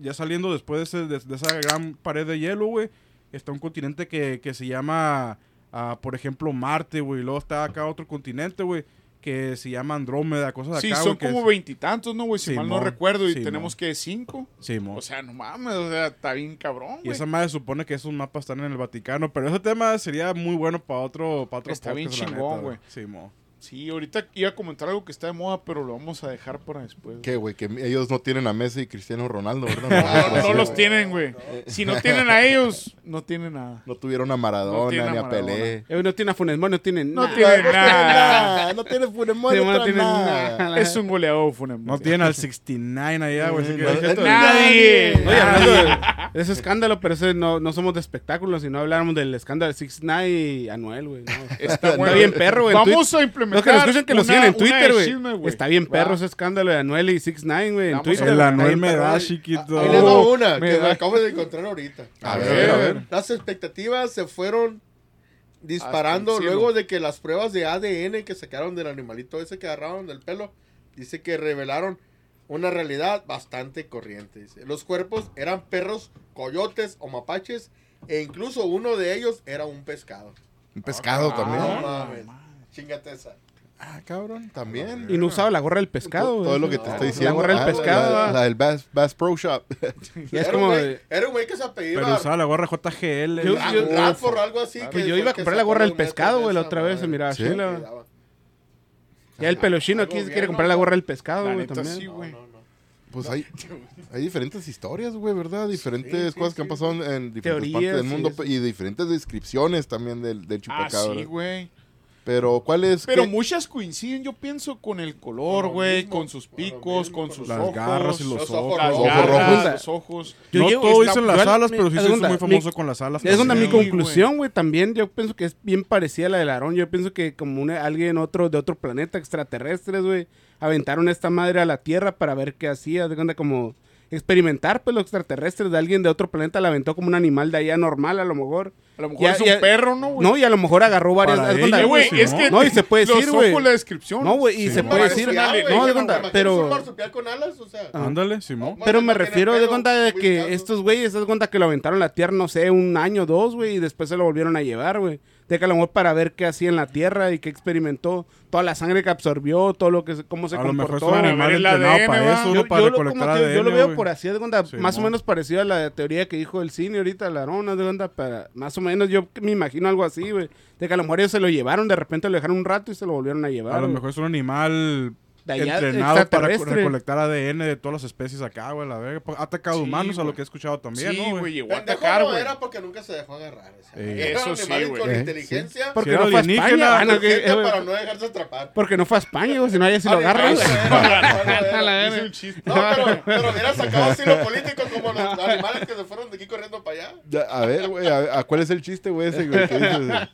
ya saliendo después de, ese- de- de esa gran pared de hielo, güey, está un continente que, que se llama, ah, por ejemplo, Marte, güey. Y luego está acá otro continente, güey, que se llama Andrómeda, cosas Sí, acá, son güey, que como veintitantos, ¿no, güey? Si mal no Simón, recuerdo. Y Simón. tenemos que cinco. Sí, mo. O sea, no mames, o sea, está bien cabrón, Y güey. esa madre supone que esos mapas están en el Vaticano, pero ese tema sería muy bueno para otro, para otro Está bien podcast, la chingón, güey. Sí, mo. Sí, ahorita iba a comentar algo que está de moda, pero lo vamos a dejar para después. güey. ¿Qué, güey? Que ellos no tienen a Messi y Cristiano Ronaldo, ¿verdad? No, no los güey. tienen, güey. Si no tienen a ellos, no tienen nada. No tuvieron a No Maradona tienen a ni a Maradona. Pelé. Eh, no tiene a Funes Mori, no tiene No nada. tiene No nada. No tiene Funemón, Sí, no no tiene tiene nada. Es un goleador, Funes No tienen al 69 allá, güey. No, Nadie. Oye, hablando de de ese escándalo, pero ese no, no somos de espectáculos, sino habláramos del escándalo de Six Nine y Anuel, güey. ¿no? Está, bien perro, güey, Vamos a implementar. Los que nos escuchan que lo siguen en Twitter, güey. Está bien perro ese escándalo de Anuel y Six Nine, güey, en Twitter. El Anuel me da, chiquito. Ahí va una me que da- acabo de encontrar ahorita. A ver, ver, a ver. Las expectativas se fueron disparando luego de que las pruebas de ADN que sacaron del animalito ese que agarraron del pelo, dice que revelaron una realidad bastante corriente. dice. Los cuerpos eran perros, coyotes o mapaches e incluso uno de ellos era un pescado. Un pescado Ah, también. No mames. Chingate esa. Ah, cabrón, también. Y no usaba la gorra del pescado, todo, güey. todo lo que te No, estoy la diciendo. gorra del Ah, pescado, La, ah. la del Bass, Bass Pro Shop. Y es Era como un güey- de- Era un güey que se apellidaba Pero usaba la gorra JGL. Yo- yo- Radford algo así. que Pues yo iba a que comprar la gorra del pescado, güey, la otra vez se madre. miraba ¿Sí? Ya el peluchino aquí quiere comprar la gorra del pescado, La güey, también. sí, güey. No, no, no. Pues hay, hay diferentes historias, güey, ¿verdad? Diferentes sí, cosas que han pasado en diferentes Teorías, partes del mundo y diferentes descripciones también del, del Ah, chupacabra. sí, güey. Pero, ¿cuál es? Pero qué- muchas coinciden, yo pienso, con el color, güey, con sus picos, con sus Las ojos. garras y los, los ojos. ojos Las garras, rojos. los ojos. Yo no todo está- dicen las alas, pero sí se hizo muy famoso mi- con las alas. Es donde mi conclusión, güey, también yo pienso que es bien parecida a la del Aarón. Yo pienso que como una- alguien otro de otro planeta, extraterrestres, güey, aventaron esta madre a la Tierra para ver qué hacía. De cuenta como experimentar, pues los extraterrestres de alguien de otro planeta la aventó como un animal de allá normal, a lo mejor. A lo mejor Ya- es un ya- perro, ¿no, güey? No, y a lo mejor agarró varias. De ella, güey, Sí, es ¿no? que No, y se puede los decir, güey. ojos, la descripción. No, güey, y Sí, se no. puede decir. No, de cuenta, pero. un marsupial con alas, o sea. Ándale, Simón. No, Pero me refiero de cuenta de que estos güeyes, se cuenta que lo aventaron a la tierra, no sé, un año, dos, güey, y después se lo volvieron a llevar, güey. De que a lo mejor para ver qué hacía en la tierra y qué experimentó, toda la sangre que absorbió, todo lo que se- cómo se A lo mejor es comportó. un ADN, para eso, Yo. Para yo lo, como yo lo veo por así, de cuenta, Sí, más o menos parecido a la teoría que dijo el cine ahorita, la Arona, de cuenta, para, más o menos yo me imagino algo así, güey. De que a lo mejor ellos se lo llevaron, de repente lo dejaron un rato y se lo volvieron a llevar. A lo mejor es un animal De allá, entrenado para recolectar ADN de todas las especies acá, güey, la verga. Ha atacado Sí, humanos, a güey. lo que he escuchado también, Sí, ¿no, güey, güey? llegó a atacar, no güey. era porque nunca se dejó agarrar. o sea, Eh, era eso un sí, güey. con Eh, inteligencia. Porque Si era no fue a España, ah, no, que- eh, güey, para no dejarse atrapar. porque no fue a España, güey, si no, ya si lo agarran. A verga. un chiste. No, pero, pero hubiera sacado así lo político como los animales que se fueron de aquí corriendo para allá. A ver, güey, a, a cuál es el chiste, güey, ese, güey, que dices de,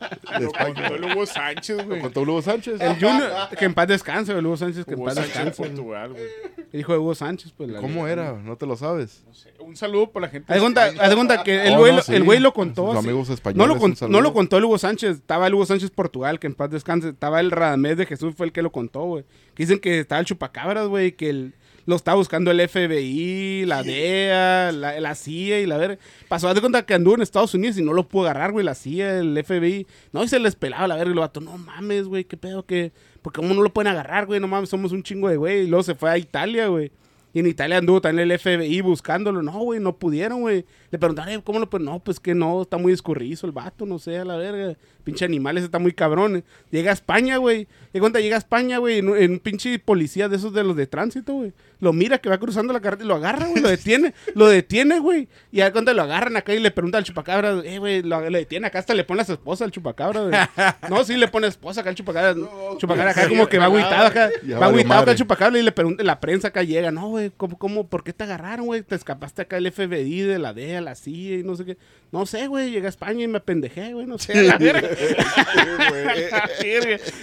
España? contó el Hugo Sánchez, ¿Lo güey. contó Hugo Sánchez? El Junior, que en paz descanse, güey, Hugo Sánchez, que Hugo Sánchez de. Portugal, güey. El hijo de Hugo Sánchez, pues. la ¿Cómo era? ¿No te lo sabes? No sé. Un saludo para la gente. Haz de cuenta, haz de cuenta que el Oh, no, lo- sí. el güey lo contó. Así. amigos No españoles, lo, un con- no lo contó el Hugo Sánchez, estaba el Hugo Sánchez Portugal, que en paz descanse, estaba el Radamés de Jesús, fue el que lo contó, güey. Que dicen que estaba el chupacabras, güey, que el- lo estaba buscando el FBI, la DEA, la, la CIA y la verga. Pasó haz de cuenta que anduvo en Estados Unidos y no lo pudo agarrar, güey, la CIA, el FBI. No, y se les pelaba la verga y lo vato, no mames, güey, qué pedo, que... Porque cómo no lo pueden agarrar, güey, no mames, somos un chingo de güey. Y luego se fue a Italia, güey. Y en Italia anduvo también el FBI buscándolo. No, güey, no pudieron, güey. Le preguntaron, "Eh, ¿cómo lo pueden? No, pues que no, está muy escurrizo el vato, no sé, a la verga. Pinche animales, está muy cabrón. eh. Llega a España, güey. De cuenta, llega a España, güey, en un pinche policía de esos de los de tránsito, güey. Lo mira que va cruzando la carretera y lo agarra, güey, lo detiene. lo detiene, güey. Y a cuenta lo agarran acá y le pregunta al chupacabra, eh, güey, lo, detiene acá, hasta le pone a su esposa al chupacabra, güey. no, sí, le pone esposa acá al chupacabra. chupacabra acá como que va agüitado acá. Ya va agüitado acá el chupacabra y le pregunta, la prensa acá llega, no, güey, ¿cómo, cómo, por qué te agarraron, güey? Te escapaste acá del FBI, de la DEA, la CIA y no sé qué. No sé, güey, llegué a España y me apendejé, güey, no sé. a la verga.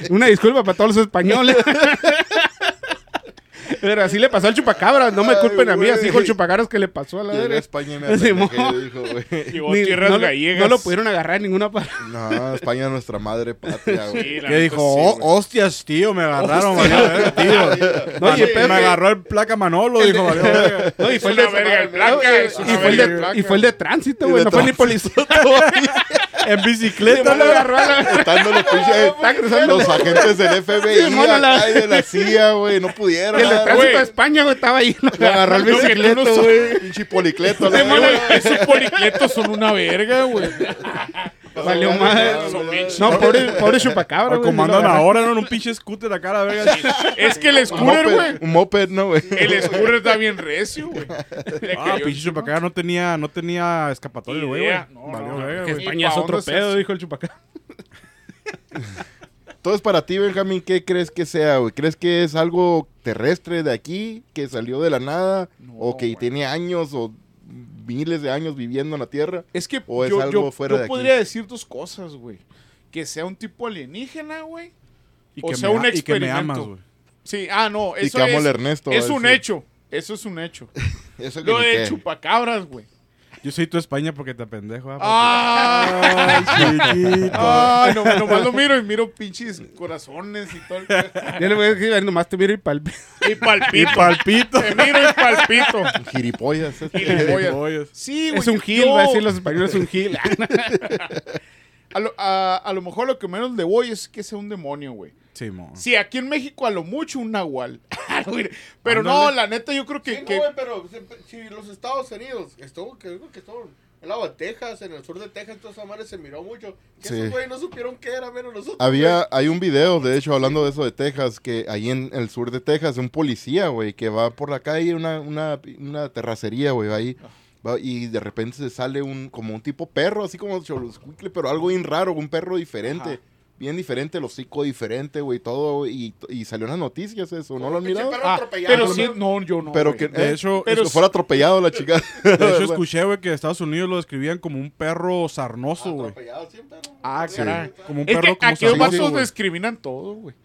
Una disculpa para todos los españoles. Pero así le pasó al chupacabra, no me Ay, culpen a mí, así dijo el chupacabras que le pasó a la Llegué a. España y me dijo. Llegó Ni- tierras no, lo- gallegas. no lo pudieron agarrar en ninguna parte. No, España es nuestra madre patria, güey. Que dijo, sí, "Oh, hostias, tío, me agarraron, valió verga, tío. No, oye, me agarró el placa Manolo, dijo, valió. No, y fue el de, y fue el de- el placa. y fue el de tránsito, güey, no fue ni policía. En bicicleta, la- Estando los pinches Está cruzando los agentes del FBI Simón, a la- acá y de la CIA, güey, no pudieron. Y el de nada, tránsito de España, güey, estaba ahí. Lo agarró el bicicleto, güey. Pinche policleto. güey. Esos policletos son una verga, güey. Valió madre. No, pobre, pobre chupacabra, güey. comandan lo agarró. ahora, ¿no? En un pinche scooter acá, la verga. Es que el scooter, güey. un moped, ¿no, güey? El scooter está bien recio, güey. Ah, pinche chupacabra no tenía, no tenía escapatoria, güey, güey. Valió güey. España es otro pedo, dijo el chupacabra. Entonces, para ti, Benjamín, ¿qué crees que sea, güey? ¿Crees que es algo terrestre de aquí, que salió de la nada? No, ¿O que tiene años o miles de años viviendo en la Tierra? Es que ¿O es yo, algo yo- fuera yo de aquí? podría decir dos cosas, güey. Que sea un tipo alienígena, güey. Y O que sea, me un a- y que me experimento. amas, güey. Sí, ah, no, Y eso que amo es, al Ernesto. es un hecho. Eso es un hecho. Eso que Lo de qué. chupacabras, güey. Yo soy tu España porque te pendejo. ah, Ah, chiquito. Ay, no, nomás lo miro y miro pinches corazones y todo. el- Yo le voy a decir, nomás te miro y palpe. Y Y palpito. palpito. Te miro y palpito. Gilipollas. este. Gilipollas. Pollas. Sí, güey. Es un gil, yo- va a decir los españoles, es un gil. A lo, a, a lo mejor lo que menos le voy es que sea un demonio, güey. Sí, aquí en México a lo mucho un nahual. Pero no, la neta yo creo que... Sí, no, que- pero si, si los Estados Unidos estuvo, que que estuvo en el lado de Texas, en el sur de Texas, toda esa madre se miró mucho. Que Sí. esos güey no supieron qué era menos nosotros. Había, hay un video, de hecho, hablando de eso de Texas, que ahí en el sur de Texas, un policía, güey, que va por la calle, una, una, una terracería, güey, ahí, va, y de repente se sale un, como un tipo perro, así como Xoloscuincle, pero algo bien raro, un perro diferente, Ajá. Bien diferente, el hocico diferente, güey, todo, y, y salió en las noticias eso, ¿no lo han mirado? perro Ah, atropellado, pero ¿no? sí, no, yo no. Pero güey. que, De eh, hecho, pero que fuera atropellado la chica. de hecho escuché, güey, que Estados Unidos lo describían como un perro sarnoso, güey. Atropellado siempre, ¿no? Ah, Sí. caray. Como un Es perro que como aquí los sarnoso, güey. discriminan todo, güey.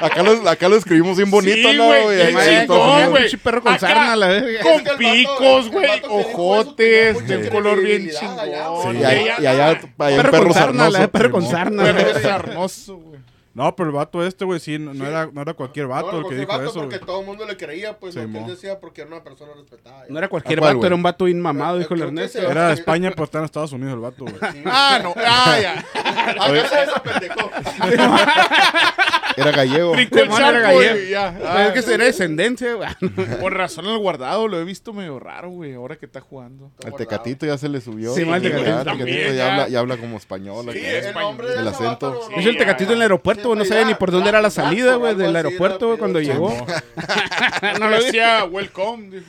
Acá, lo, acá lo escribimos bien bonito, Sí, ¿no, güey, güey? bien Ahí en chingón, Estados Unidos. güey. Pinche perro con Acá- sarna, la verga. Con no, pero el vato este, güey, sí, no, Era, no era cualquier vato el que dijo vato eso. Porque todo el mundo le creía, pues, sí, lo que él decía, porque era una persona respetada. No era cualquier vato, era un vato inmamado, dijo el Ernesto. Era de. España, pero está en Estados Unidos el vato, güey. Ah, no, ah, ya. Acá se eso, pendejo. Era gallego. Tricolano era gallego. Ya. Ah, es que será descendencia, güey. Por razón al guardado, lo he visto medio raro, güey, ahora que está jugando. Al Tecatito ya se le subió. Sí, mal Tecatito. ya, habla, como español. Sí, el, nombre del acento. Es el Tecatito en el aeropuerto, aeropuerto, no sabía ni por dónde era la salida, güey, del aeropuerto, güey, cuando llegó. No lo decía, welcome, dijo.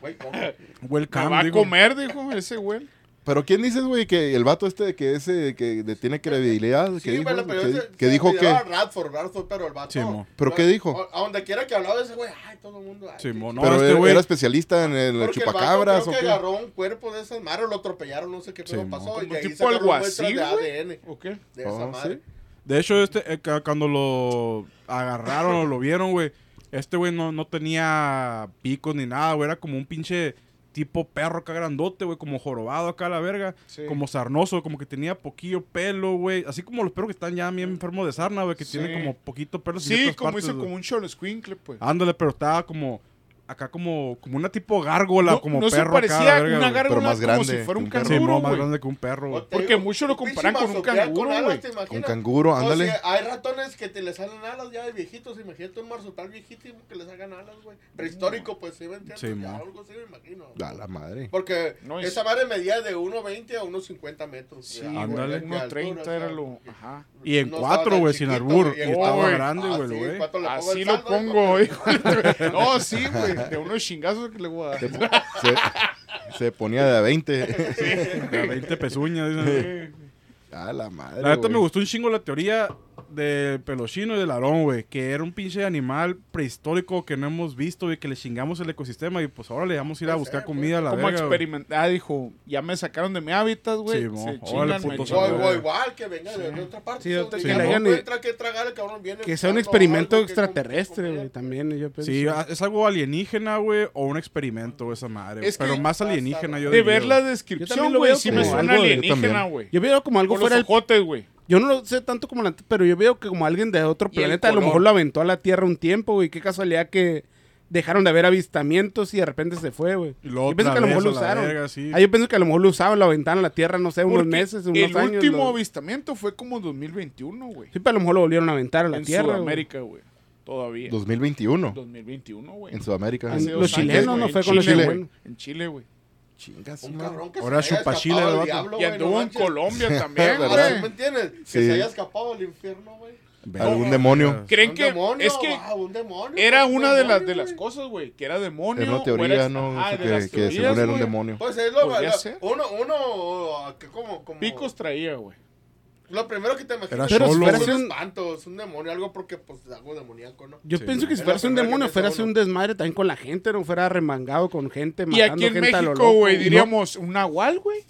Welcome. Va a comer, dijo ese güey. Pero ¿quién dices, güey, que el vato este que ese que de, tiene credibilidad? Sí, que bueno, dijo, pero que, se, que se dijo que Radford, Radford, pero el vato. Sí, pero, pero qué dijo? A, a donde quiera que hablaba ese güey, ay, todo el mundo. Ay, sí, mo, no, pero este güey era especialista en el Porque chupacabras el vato creo ¿o que agarró un cuerpo de esas madres, lo atropellaron, no sé qué pero pasó mo. y ahí tipo algo así, de ADN. ¿O qué? De oh, esa madre. ¿sí? De hecho, este, eh, cuando lo agarraron o lo vieron, güey, este güey no, no tenía picos ni nada, güey. Era como un pinche tipo perro acá grandote, güey, como jorobado acá a la verga, sí. como sarnoso, como que tenía poquillo pelo, güey, así como los perros que están ya bien enfermos de sarna, güey, que sí. tienen como poquito pelo. Sí, como partes, hizo como un short squinkle, pues. Ándale, pero estaba como acá como, como una tipo gárgola, no, como perro. Parecía acá, una gárgola más como si fuera un, un canguro. Sí, no, más grande que un perro. Porque muchos lo comparan con un canguro. Con, canguro, ándale. Hay ratones que te le salen alas ya de viejitos. Imagínate un marsutal viejito que le salgan alas, güey. Prehistórico, pues sí, me entiendes. Sí, ya, algo así me imagino. A la madre. Porque es... esa madre medía de 1,20 a 1,50 metros. Sí, ándale. 1,30 era lo. Ajá. Y en cuatro, güey, sin albur. Estaba grande, ah, güey. Así lo pongo. No, sí, güey. de, unos chingazos que le voy a dar. Se, se, se, ponía de a 20. De a 20 pezuñas. Dicen. A la madre. La neta me gustó un chingo la teoría del pelochino y del arón, güey, que era un pinche animal prehistórico que no hemos visto y que le chingamos el ecosistema y pues ahora le vamos a ir a buscar comida a la Como experimentar, ah, dijo, ya me sacaron de mi hábitat, güey. Sí, se igual que venga de, otra parte. Que, sea un experimento extraterrestre, güey, también yo pensé. Sí, es algo alienígena, güey, o un experimento esa madre, es pero más alienígena yo De ver la descripción, güey, sí me suena alienígena, güey. Yo veo como algo fuera el güey. Yo no lo sé tanto como la... Pero yo veo que como alguien de otro planeta a lo mejor lo aventó a la Tierra un tiempo, güey. Qué casualidad que dejaron de haber avistamientos y de repente se fue, güey. Yo pienso que a lo mejor lo usaron. Verga, sí. ah, yo pienso que a lo mejor lo usaron, lo aventaron a la Tierra, no sé, unos meses, unos el años. El último avistamiento fue como 2021, güey. Sí, pero a lo mejor lo volvieron a aventar a la Tierra. En Sudamérica, güey. Todavía. 2021. 2021, güey. En Sudamérica. En, los chilenos, no fue con los chilenos. En Chile, güey. Chingas, un cabrón que Ahora se haya escapado diablo, Y anduvo en Colombia también, güey. ¿Me entiendes? Que se haya escapado del infierno, güey. Algún demonio. Creen que es que era una de las de las cosas, güey, que era demonio. Era una teoría, no, que, según era un demonio. Pues es lo, uno uno como, como picos traía, güey. Lo primero que te imaginas era pero un espanto, es un demonio, algo porque pues algo demoníaco, ¿no? Yo pienso que si fuera un demonio, fuera un desmadre también con la gente, no fuera remangado con gente, matando y aquí en México, güey, diríamos un nahual, güey.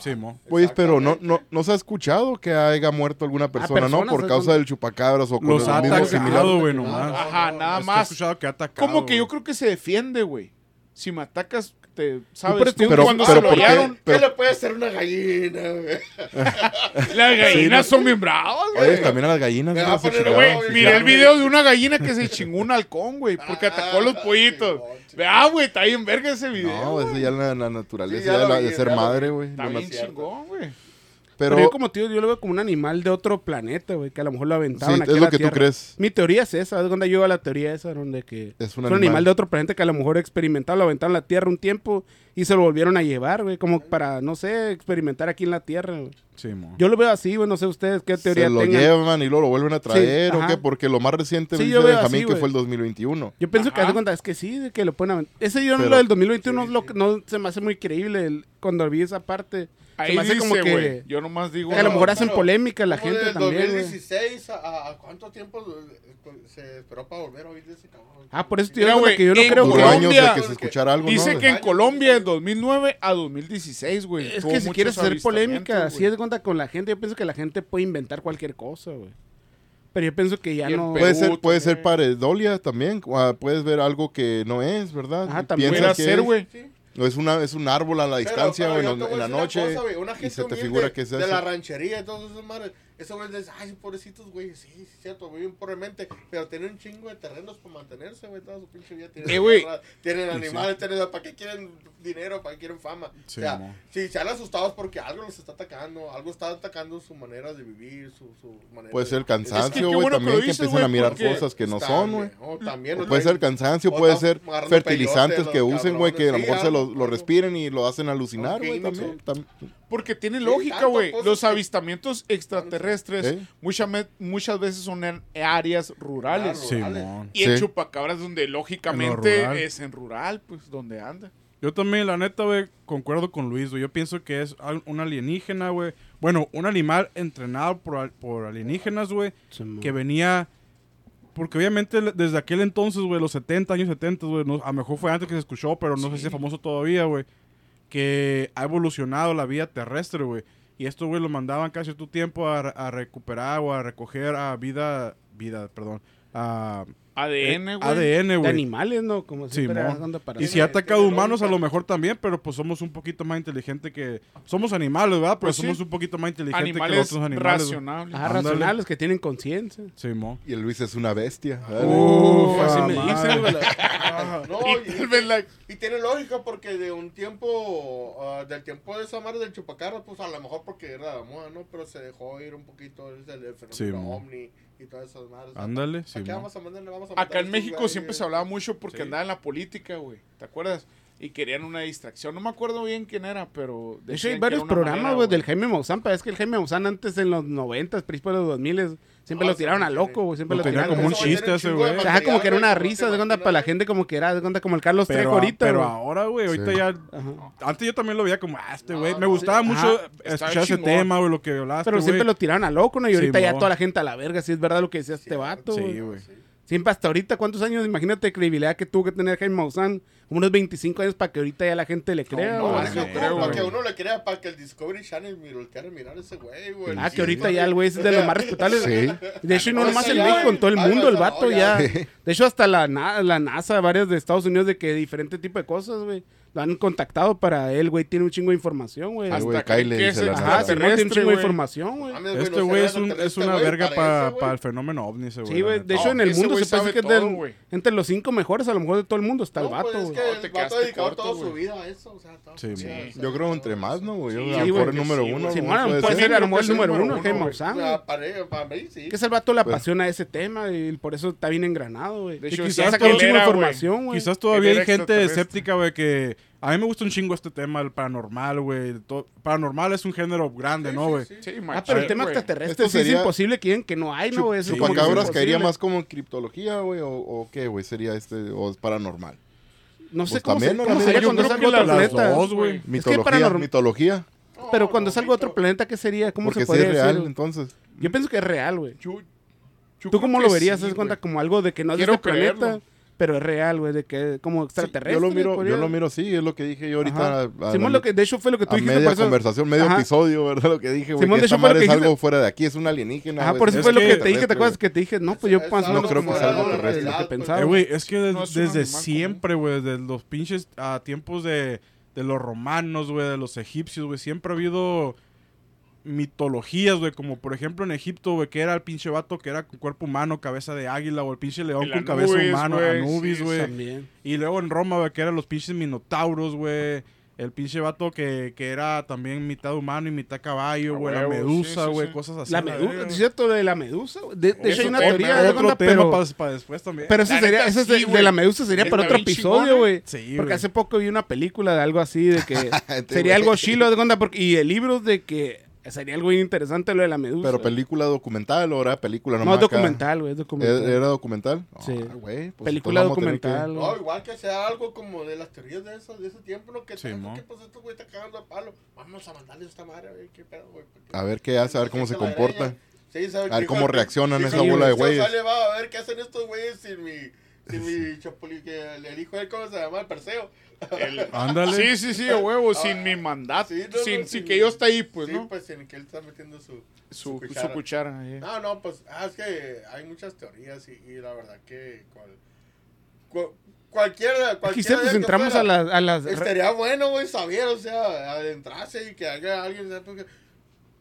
Sí, mo. Pues, pero no, no, no se ha escuchado que haya muerto alguna persona, ¿no? Por causa del chupacabras o con Los ha atacado, güey, nomás. Ajá, nada más. Que escuchado que ha atacado, Como que yo creo que se defiende, güey. Si me atacas, este, ¿sabes? Pero, pero, cuando pero, se lo hallaron, ¿qué le puede hacer una gallina? las gallinas sí, son bien bravas, güey. Oye, también a las gallinas. Me güey, miré el video de una gallina que se chingó un halcón, güey, porque ah, atacó a los pollitos. Vea, güey, está bien verga ese video. No, eso ya la, la naturaleza sí, ya ya la, vi, de ser madre, güey. Está bien chingón, güey. Pero, pero, yo como tío, yo lo veo como un animal de otro planeta, güey, que a lo mejor lo aventaron sí, aquí es lo a la que tierra. tú crees. Mi teoría es esa, es donde yo a la teoría esa, donde que es un, es un animal. animal. de otro planeta que a lo mejor experimentaron, lo aventaron a la Tierra un tiempo y se lo volvieron a llevar, güey, como para, no sé, experimentar aquí en la Tierra, güey. Sí, mo. Yo lo veo así, güey, no sé ustedes qué teoría Se lo tengan? llevan y luego lo vuelven a traer sí, o qué, porque lo más reciente sí, dice Benjamín así, que fue el 2021. Yo pienso ajá. que cuenta, es que sí, de que lo pueden aventar. Ese yo pero, no, lo del 2021 sí, no, no se me hace muy creíble el, cuando vi esa parte Ahí dice, como que, digo... A lo mejor hacen polémica la gente también. cuánto tiempo se esperó para volver a oír de ese cabrón? Ah, por eso te digo que yo no creo Colombia, años que se escuchara algo, Dice que en Colombia en 2009 a 2016, güey. Es que si quieres hacer polémica, así si es cuenta con la gente, yo pienso que la gente puede inventar cualquier cosa, güey. Pero yo pienso que ya no. Puede ser, puede ser paredolia también. Puedes ver algo que no es, ¿verdad? Ah, también. Puede ser, güey. Es, una, es un árbol a la distancia, pero, pero en, la noche. Cosa, una gente y se te figura que es De la ranchería y todos esos mares esos güeyes dicen, ay, pobrecitos, güey. Sí, sí, cierto, viven pobremente. Pero tienen un chingo de terrenos para mantenerse, güey. Toda su pinche vida tienen, eh, tierra, tienen animales, sí. tienen. ¿Para qué quieren dinero? ¿Para qué quieren fama? Sí, o sea, no. sí, se han asustado porque algo los está atacando. Algo está atacando su manera de vivir, su, su manera. Puede ser el cansancio, güey. Es que también que, que empiezan a mirar cosas que no son, güey. También. O puede ser cansancio, puede ser fertilizantes que usen, güey, que a lo mejor se lo respiren y lo hacen alucinar, güey. Porque tiene lógica, güey. Pues, los avistamientos extraterrestres muchas, muchas veces son áreas rurales. Y el chupacabras donde lógicamente es en rural, pues donde anda. Yo también, la neta, güey, concuerdo con Luis, güey. Yo pienso que es un alienígena, güey. Bueno, un animal entrenado por, por alienígenas, güey, sí, que venía... Porque obviamente desde aquel entonces, güey, los 70, años 70, güey, a lo mejor fue antes que se escuchó, pero no sé si es famoso todavía, güey, que ha evolucionado la vida terrestre, güey. Y estos, güey, lo mandaban casi a tu tiempo a, a, recuperar o a recoger a vida, vida, perdón, a... ADN, eh, güey. ADN, güey. De animales, ¿no? Como siempre anda para Y si ha atacado humanos, a lo mejor también, pero pues somos un poquito más inteligentes que. Somos animales, ¿verdad? Pero pues somos un poquito más inteligentes que los otros animales. Racionales. Ah, racionales, que tienen conciencia. Sí, mo. Y el Luis es una bestia. Uf, así me dicen, güey. no, y, y, tiene lógica porque de un tiempo. Uh, del tiempo de esa madre del chupacarra, pues a lo mejor porque era, moda, ¿no? Pero se dejó ir un poquito el, el fenómeno sí, omni y todas esas madres. Ándale, sí. Acá en México siempre se hablaba mucho porque sí. andaba en la política, güey. ¿Te acuerdas? Y querían una distracción. No me acuerdo bien quién era, pero. De hecho, hay varios programas, güey, del Jaime Maussan. Pero es que el Jaime Maussan antes en los 90, principios de los 2000 Siempre lo tiraron a loco, güey. Siempre lo, tiraron como un chiste ese, güey. O sea, como que era una risa, de onda para la gente, como que era, de onda como el Carlos Trejo ahorita, Pero ahora, güey, ahorita ya. Antes yo también lo veía como, ah, este, güey. Me gustaba mucho escuchar ese tema, güey, lo que hablaste. Pero siempre lo tiraron a loco, ¿no? Y ahorita ya toda la gente a la verga, si es verdad lo que decía este vato. Sí, güey. Siempre hasta ahorita, ¿cuántos años? Imagínate la credibilidad que tuvo que tener Jaime Maussan. Unos 25 años para que ahorita ya la gente le crea. No, no, creo, para que uno le crea, para que el Discovery Channel volteara mirar a ese güey, güey. Ah, que ahorita ya el güey es de los más respetables. Sí. De hecho, y no nomás el güey, con todo el mundo, el vato ya. De hecho, hasta la, la NASA, varias de Estados Unidos, de que diferente tipo de cosas, güey lo han contactado para él, güey, tiene un chingo de información, güey. Hasta güey, Kyle que se tiene un chingo de información, güey. Este güey es, un, es una verga para el fenómeno ovni, ese güey. Sí, güey, de hecho en el mundo se parece que es del, entre los cinco mejores a lo mejor de todo el mundo está el pues, vato, güey. Pues, es que el vato dedicado toda su vida a eso, o sea, todo. Sí, yo creo entre más, ¿no, güey? A lo mejor el número uno. Sí, puede ser a lo mejor el número uno, Jaime Maussan. Para mí, sí. Que ese vato le pues apasiona ese tema y por eso está bien engranado, güey. Quizás todavía hay gente escéptica, güey, que a mí me gusta un chingo este tema, el paranormal, güey. Paranormal es un género grande, ¿no, güey? Sí, sí. ah, pero el tema extraterrestre este sería... es imposible que que no hay, ¿no, güey? Chupacabras caería más como en criptología, güey, o, qué, güey, sería este, o es paranormal. No sé pues cómo, también, cómo sería cuando salga otro planeta. güey. Mitología, mitología. Pero cuando salga otro planeta, ¿qué sería? ¿Cómo se podría decir? entonces. Yo pienso que es real, güey. ¿Tú cómo lo verías? ¿Te das cuenta? Como algo de que no es de este planeta pero es real, güey, de que como extraterrestre. Sí, yo lo miro, yo lo miro, sí, es lo que dije yo ahorita. A, a, Simón, lo que, de hecho fue lo que tú dijiste. Media por eso... conversación, medio Ajá. episodio, ¿verdad? Lo que dije, güey. Simón, que de hecho fue lo que es algo fuera de aquí, es un alienígena. Ah, por eso es fue lo que te dije, ¿te acuerdas que te dije? No, pues yo paso. No creo que sea algo terrestre. Eh, güey, es que desde siempre, güey, desde los pinches a tiempos de de los romanos, güey, de los egipcios, güey. Siempre ha habido mitologías, güey, como por ejemplo en Egipto, güey, que era el pinche vato que era con cuerpo humano, cabeza de águila, o el pinche león con cabeza humana, Anubis, güey. Y luego en Roma, güey, que eran los pinches minotauros, güey. El pinche vato que, que, era también mitad humano y mitad caballo, güey. La medusa, güey, cosas así. La medusa, ¿Es cierto? De la medusa. De, de hecho, hay una tema, teoría. De cuenta, tema pero, para, para, después también. Pero eso sería, eso de, de la medusa sería para otro episodio, güey. Sí, Porque hace poco vi una película de algo así, de que sería algo chilo, de cuenta, porque, y el libro de que Sería algo interesante lo de la medusa. Pero película documental o era película nomás. No, es documental, güey, es ¿E-, documental. ¿Era, documental? Oh, sí. Wey, pues película documental. Que... No, igual que sea algo como de las teorías de, esos, de ese tiempo, lo que sí, que pues esto güey está cagando a palo. Vamos a mandarle a esta madre, a ver qué pedo, güey. A ver qué hace, a ver cómo se comporta. Sí, a ver cómo reaccionan sí, esa sí, bola de güeyes. va a ver qué hacen estos güeyes sin mi, sin mi chapulín, que el hijo de cómo se llama, el Perseo. Ándale. Sí, sí, sí, huevo, sin mi mandato. Sí, no, sin, sin que yo esté ahí, pues, sí, ¿no? pues en que él está metiendo su, su, su cuchara. Su. Eh. No, no, pues ah, es que hay muchas teorías y, la verdad que cual, cual, cualquiera, cualquiera Quizás pues entramos a, las, a las... Estaría bueno, güey, saber, o sea, adentrarse y que haga alguien... Porque,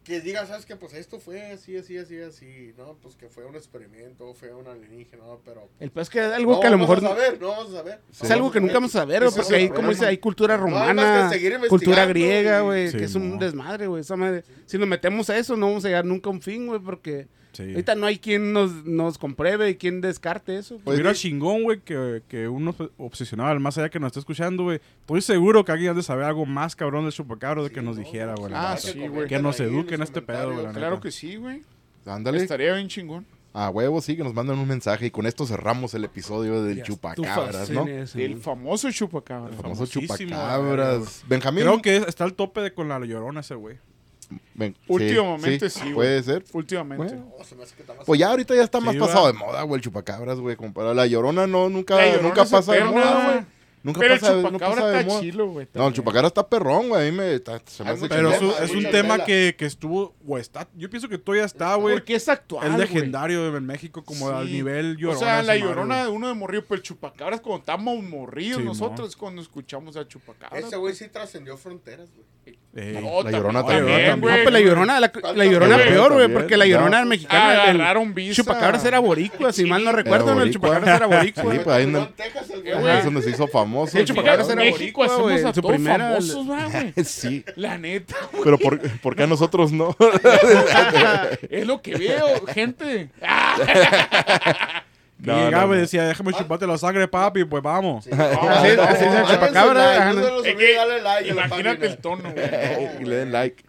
que diga, ¿sabes qué? Pues esto fue así, así, así, así, ¿no? Pues que fue un experimento, fue un alienígena, ¿no? Pero... El peor es que es algo no que a lo vamos mejor... a saber, no vamos a saber. Es algo que nunca vamos a ver, güey, porque el ahí, como dice, hay cultura No, romana, que cultura griega, y- güey, Sí, que es un desmadre, güey. Esa madre. Si nos metemos a eso, no vamos a llegar nunca a un fin, güey, porque Sí. ahorita no hay quien nos, nos compruebe y quien descarte eso. Pues, Mira chingón, güey, que, que uno obsesionado al más allá que nos está escuchando, güey. Estoy seguro que alguien ha de saber algo más cabrón del chupacabro de que nos dijera, güey. Ah, sí, güey. Que nos eduquen este pedo, güey. Claro neta. que sí, güey. Ándale. Estaría bien chingón. A huevo, sí, que nos mandan un mensaje. Y con esto cerramos el episodio del Ya chupacabras, ¿no? El famoso chupacabra. El famoso chupacabras. Benjamín. Creo que es- está al tope de con la llorona ese, güey. Ven- Últimamente sí, güey. Puede ser. Últimamente. Bueno. No, se me hace que está más- Pues ya ahorita ya está Sí, más pasado de moda, güey, el chupacabras, güey. Comparado la llorona, no, nunca, Llorona nunca pasa de moda, güey. Güey. Nunca Pero el pasa, no chupacabra pasa de está moda. chilo, güey. No, el chupacabra está perrón, güey. A mí me está- se me Hay hace Pero es un, es tema que, que estuvo, o está, yo pienso que todavía está, güey. Porque es actual, Es güey. legendario en México como Sí. al nivel llorona. O sea, la llorona de güey. uno de morrillo, pero el chupacabras cuando estamos morridos Sí, nosotros es cuando escuchamos a chupacabras. Ese güey sí trascendió fronteras, güey. Eh, No, La Llorona también, también. No, güey. pues la llorona, la, la llorona Güey, peor, güey, porque la llorona No. mexicana. el- Agarraron visa. Chupacabras era boricua, si mal no recuerdo, ¿no? el chupacabras era boricua. Sí, pues ahí en el- Texas, el Eh, güey. güey. es donde se hizo famoso. Chupacabras era México boricua, hacemos güey, a su todos primera- famosos, ¿verdad, güey. Sí, La neta, pero ¿por, por qué a nosotros no? es lo que veo, gente. Y No, llegaba no, y no. decía, déjame chuparte la sangre, papi, pues vamos. Sí. No, Así chupacabra, se los Es olvide que darle like a la Imagínate el tono, güey. y le den like.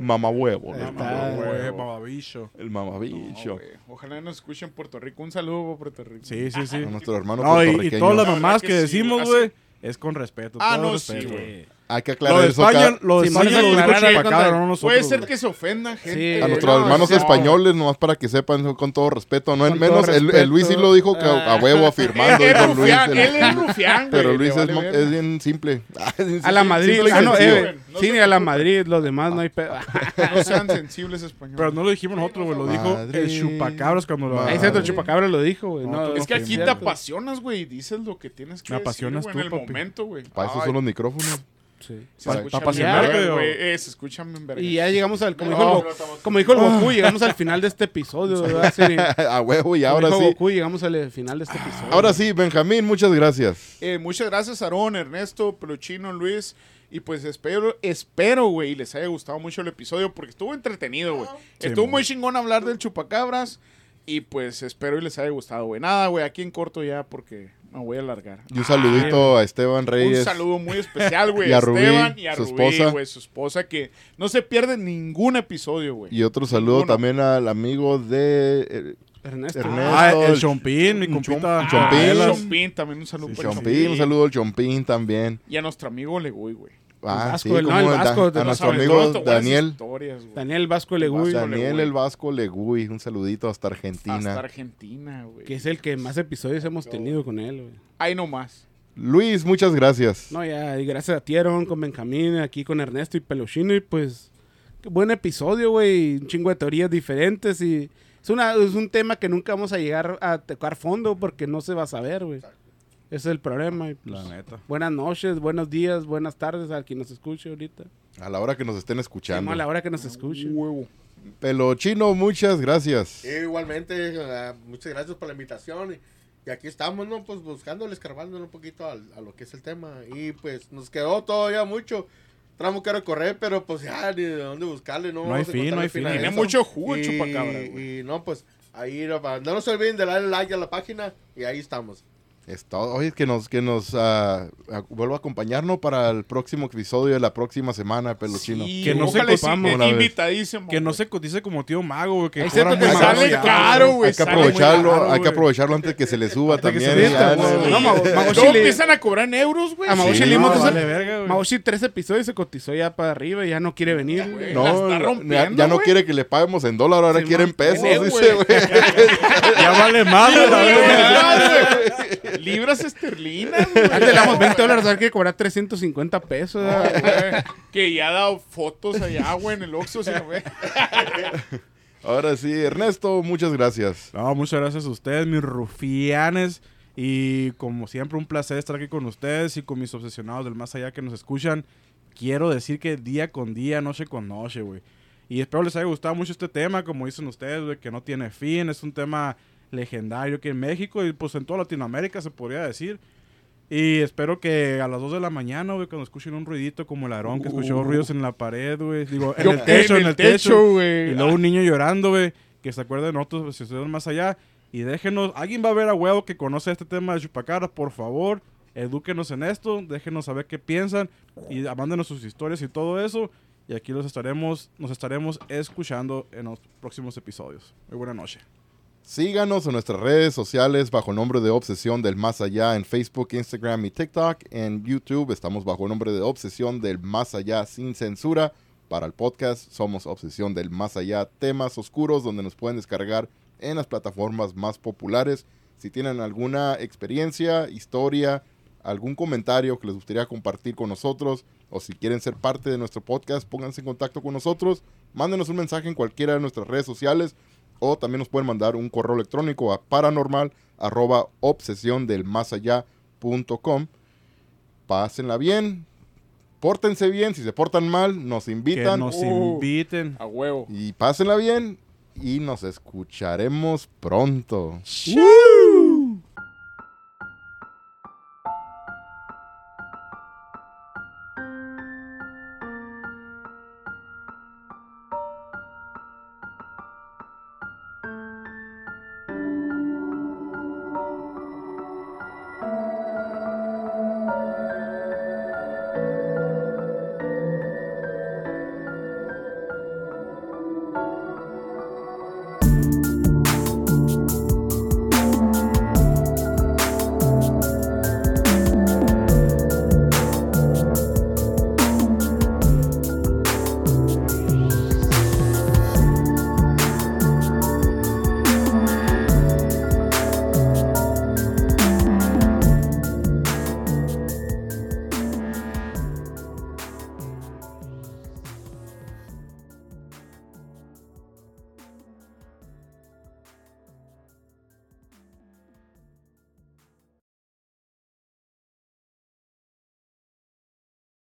Mamá huevo. le Mamá, digo. güey, mamabicho. El No, mamabicho. güey. Ojalá nos escuchen en Puerto Rico. Un saludo Puerto Rico. Sí, sí, sí. a nuestro hermano No, y, y puertorriqueño. todas las La mamás que, decimos, güey, es con respeto. Ah, todo no, respeto. sí, güey. Hay que Lo aclarar de eso acá. España, lo de Sí, España sí, lo aclarar no nosotros. Puede ser que se ofendan gente. Sí. A nuestros no, hermanos no. españoles, nomás para que sepan, con todo respeto. No, Con en menos, el, el Luis sí lo dijo que a, a huevo afirmando. Él es dijo Luis, rufián, el- él es rufián, güey. pero Luis es, vale bien simple. A la Madrid, ah, no, eh, sí, a la. Madrid, los demás no hay pedo. No sean sensibles españoles. Pero no lo dijimos nosotros, güey. Lo dijo el. Chupacabras cuando lo. Cierto, el chupacabra lo dijo, güey. Es que aquí te apasionas, güey, y dices lo que tienes que Me decir, apasionas güey, tú, en el momento, güey. Para eso son los micrófonos. Sí. se Pa- escucha pa' bien apasionarte, verga, o- güey. Eh, se escucha bien verga. Y ya llegamos al, como No, dijo, el, no Go- estamos- como dijo el Goku, llegamos al final de este episodio, ¿verdad? Sí. a huevo, y Como ahora dijo sí. Goku, llegamos al final de este episodio. Ahora sí, Benjamín, muchas gracias. Eh, muchas gracias, Aarón, Ernesto, Peluchino, Luis. Y pues espero, espero, güey, les haya gustado mucho el episodio porque estuvo entretenido, güey. Sí, estuvo muy chingón hablar del chupacabras. Y pues espero y les haya gustado, güey. Nada, güey, aquí en corto ya porque me voy a alargar. Y un saludito a Esteban Un Reyes. saludo muy especial, güey. Y a Rubí, Esteban y a su Rubí, esposa. güey, su esposa, que no se pierde ningún episodio, güey. Y otro saludo Ninguno. también al amigo de eh, Ernesto. Ernesto. Ah, el el- Chompín, mi un compita. Ah, Chompilas. Chompín, también un saludo Sí, Chompín. Un saludo al Chompín también. Y a nuestro amigo Leguy, güey. Ah, Vasco, sí, el- no, el da- Vasco, a de- nuestro amigo Daniel. historias, güey. Daniel Vasco Vasco. Daniel el Vasco Leguy. Un saludito hasta Argentina. Hasta Argentina, güey. que es el que más episodios hemos tenido con él, güey. Ahí nomás. Luis, muchas gracias. No, ya, y gracias a ti, Aaron, con Benjamín, aquí con Ernesto y Peluchino, y pues, qué buen episodio, güey, un chingo de teorías diferentes, y es, una, es un tema que nunca vamos a llegar a tocar fondo porque no se va a saber, güey. Ese es el problema. y, pues, La neta. buenas noches, buenos días, buenas tardes a quien nos escuche ahorita. A la hora que nos estén Sí, escuchando. a la hora que nos escuche. Huevo. Pelo Chino, muchas gracias. Igualmente, eh, muchas gracias por la invitación. Y, y aquí estamos, ¿no? Pues buscándole, escarbándole un poquito al- a, lo que es el tema. Y pues nos quedó todavía mucho tramo que recorrer, pero pues ya ni de dónde buscarle, ¿no? No hay a fin, no hay fin. a Tiene mucho jugo Y- chupacabra, güey. Y no, pues ahí no, no se olviden de darle like a la página y ahí estamos. Es todo. Oye, que nos, que nos ah, vuelva a acompañarnos para el próximo episodio de la próxima semana, Peluchino. Sí, Que no se copamos eh, invitadísimo. Que no se cotice como tío mago, güey. Que que sale ya, caro, güey. Hay que aprovecharlo, caro, hay que aprovecharlo antes que se le suba también. no, No, Mago- Mago Luego Chile- empiezan a cobrar en euros, güey. A Mago Sí, Chile no, Limos- vale verga, güey. Mauchi tres episodios se cotizó ya para arriba y ya no quiere venir. güey. No, ya- no quiere que le paguemos en dólar, ahora quieren pesos, dice, güey. Ya vale más, güey. Libras esterlinas, güey. Antes le damos 20 dólares, ahora quiere cobrar 350 pesos. Que ya ha dado fotos allá, güey, en el Oxxo, si no ve. Ahora sí, Ernesto, muchas gracias. No, muchas gracias a ustedes, mis rufianes. Y como siempre, un placer estar aquí con ustedes y con mis obsesionados del más allá que nos escuchan. Quiero decir que día con día, noche con noche, güey. Y espero les haya gustado mucho este tema, como dicen ustedes, güey, que no tiene fin. Es un tema legendario aquí en México y pues en toda Latinoamérica se podría decir. Y espero que a las 2 de la mañana, güey, cuando escuchen un ruidito como el Aarón, que escuchó ruidos en la pared, güey. Digo, en el techo, en el techo. Y güey. luego un niño llorando, güey. Que se acuerde de nosotros si estuvieron más allá. Y déjenos, alguien va a ver a huevo que conoce este tema de chupacaras, por favor. Edúquenos en esto, déjenos saber qué piensan y mándenos sus historias y todo eso. Y aquí los estaremos, nos estaremos escuchando en los próximos episodios. Muy buena noche. Síganos en nuestras redes sociales bajo nombre de Obsesión del Más Allá en Facebook, Instagram y TikTok. En YouTube estamos bajo nombre de Obsesión del Más Allá sin censura. Para el podcast somos Obsesión del Más Allá, temas oscuros donde nos pueden descargar en las plataformas más populares. Si tienen alguna experiencia, historia, algún comentario que les gustaría compartir con nosotros o si quieren ser parte de nuestro podcast, pónganse en contacto con nosotros. Mándenos un mensaje en cualquiera de nuestras redes sociales o también nos pueden mandar un correo electrónico a paranormal arroba obsesión del más allá punto com. Pásenla bien, pórtense bien, si se portan mal, nos Que invitan nos Uh. inviten. A huevo. y pásenla bien y nos escucharemos pronto.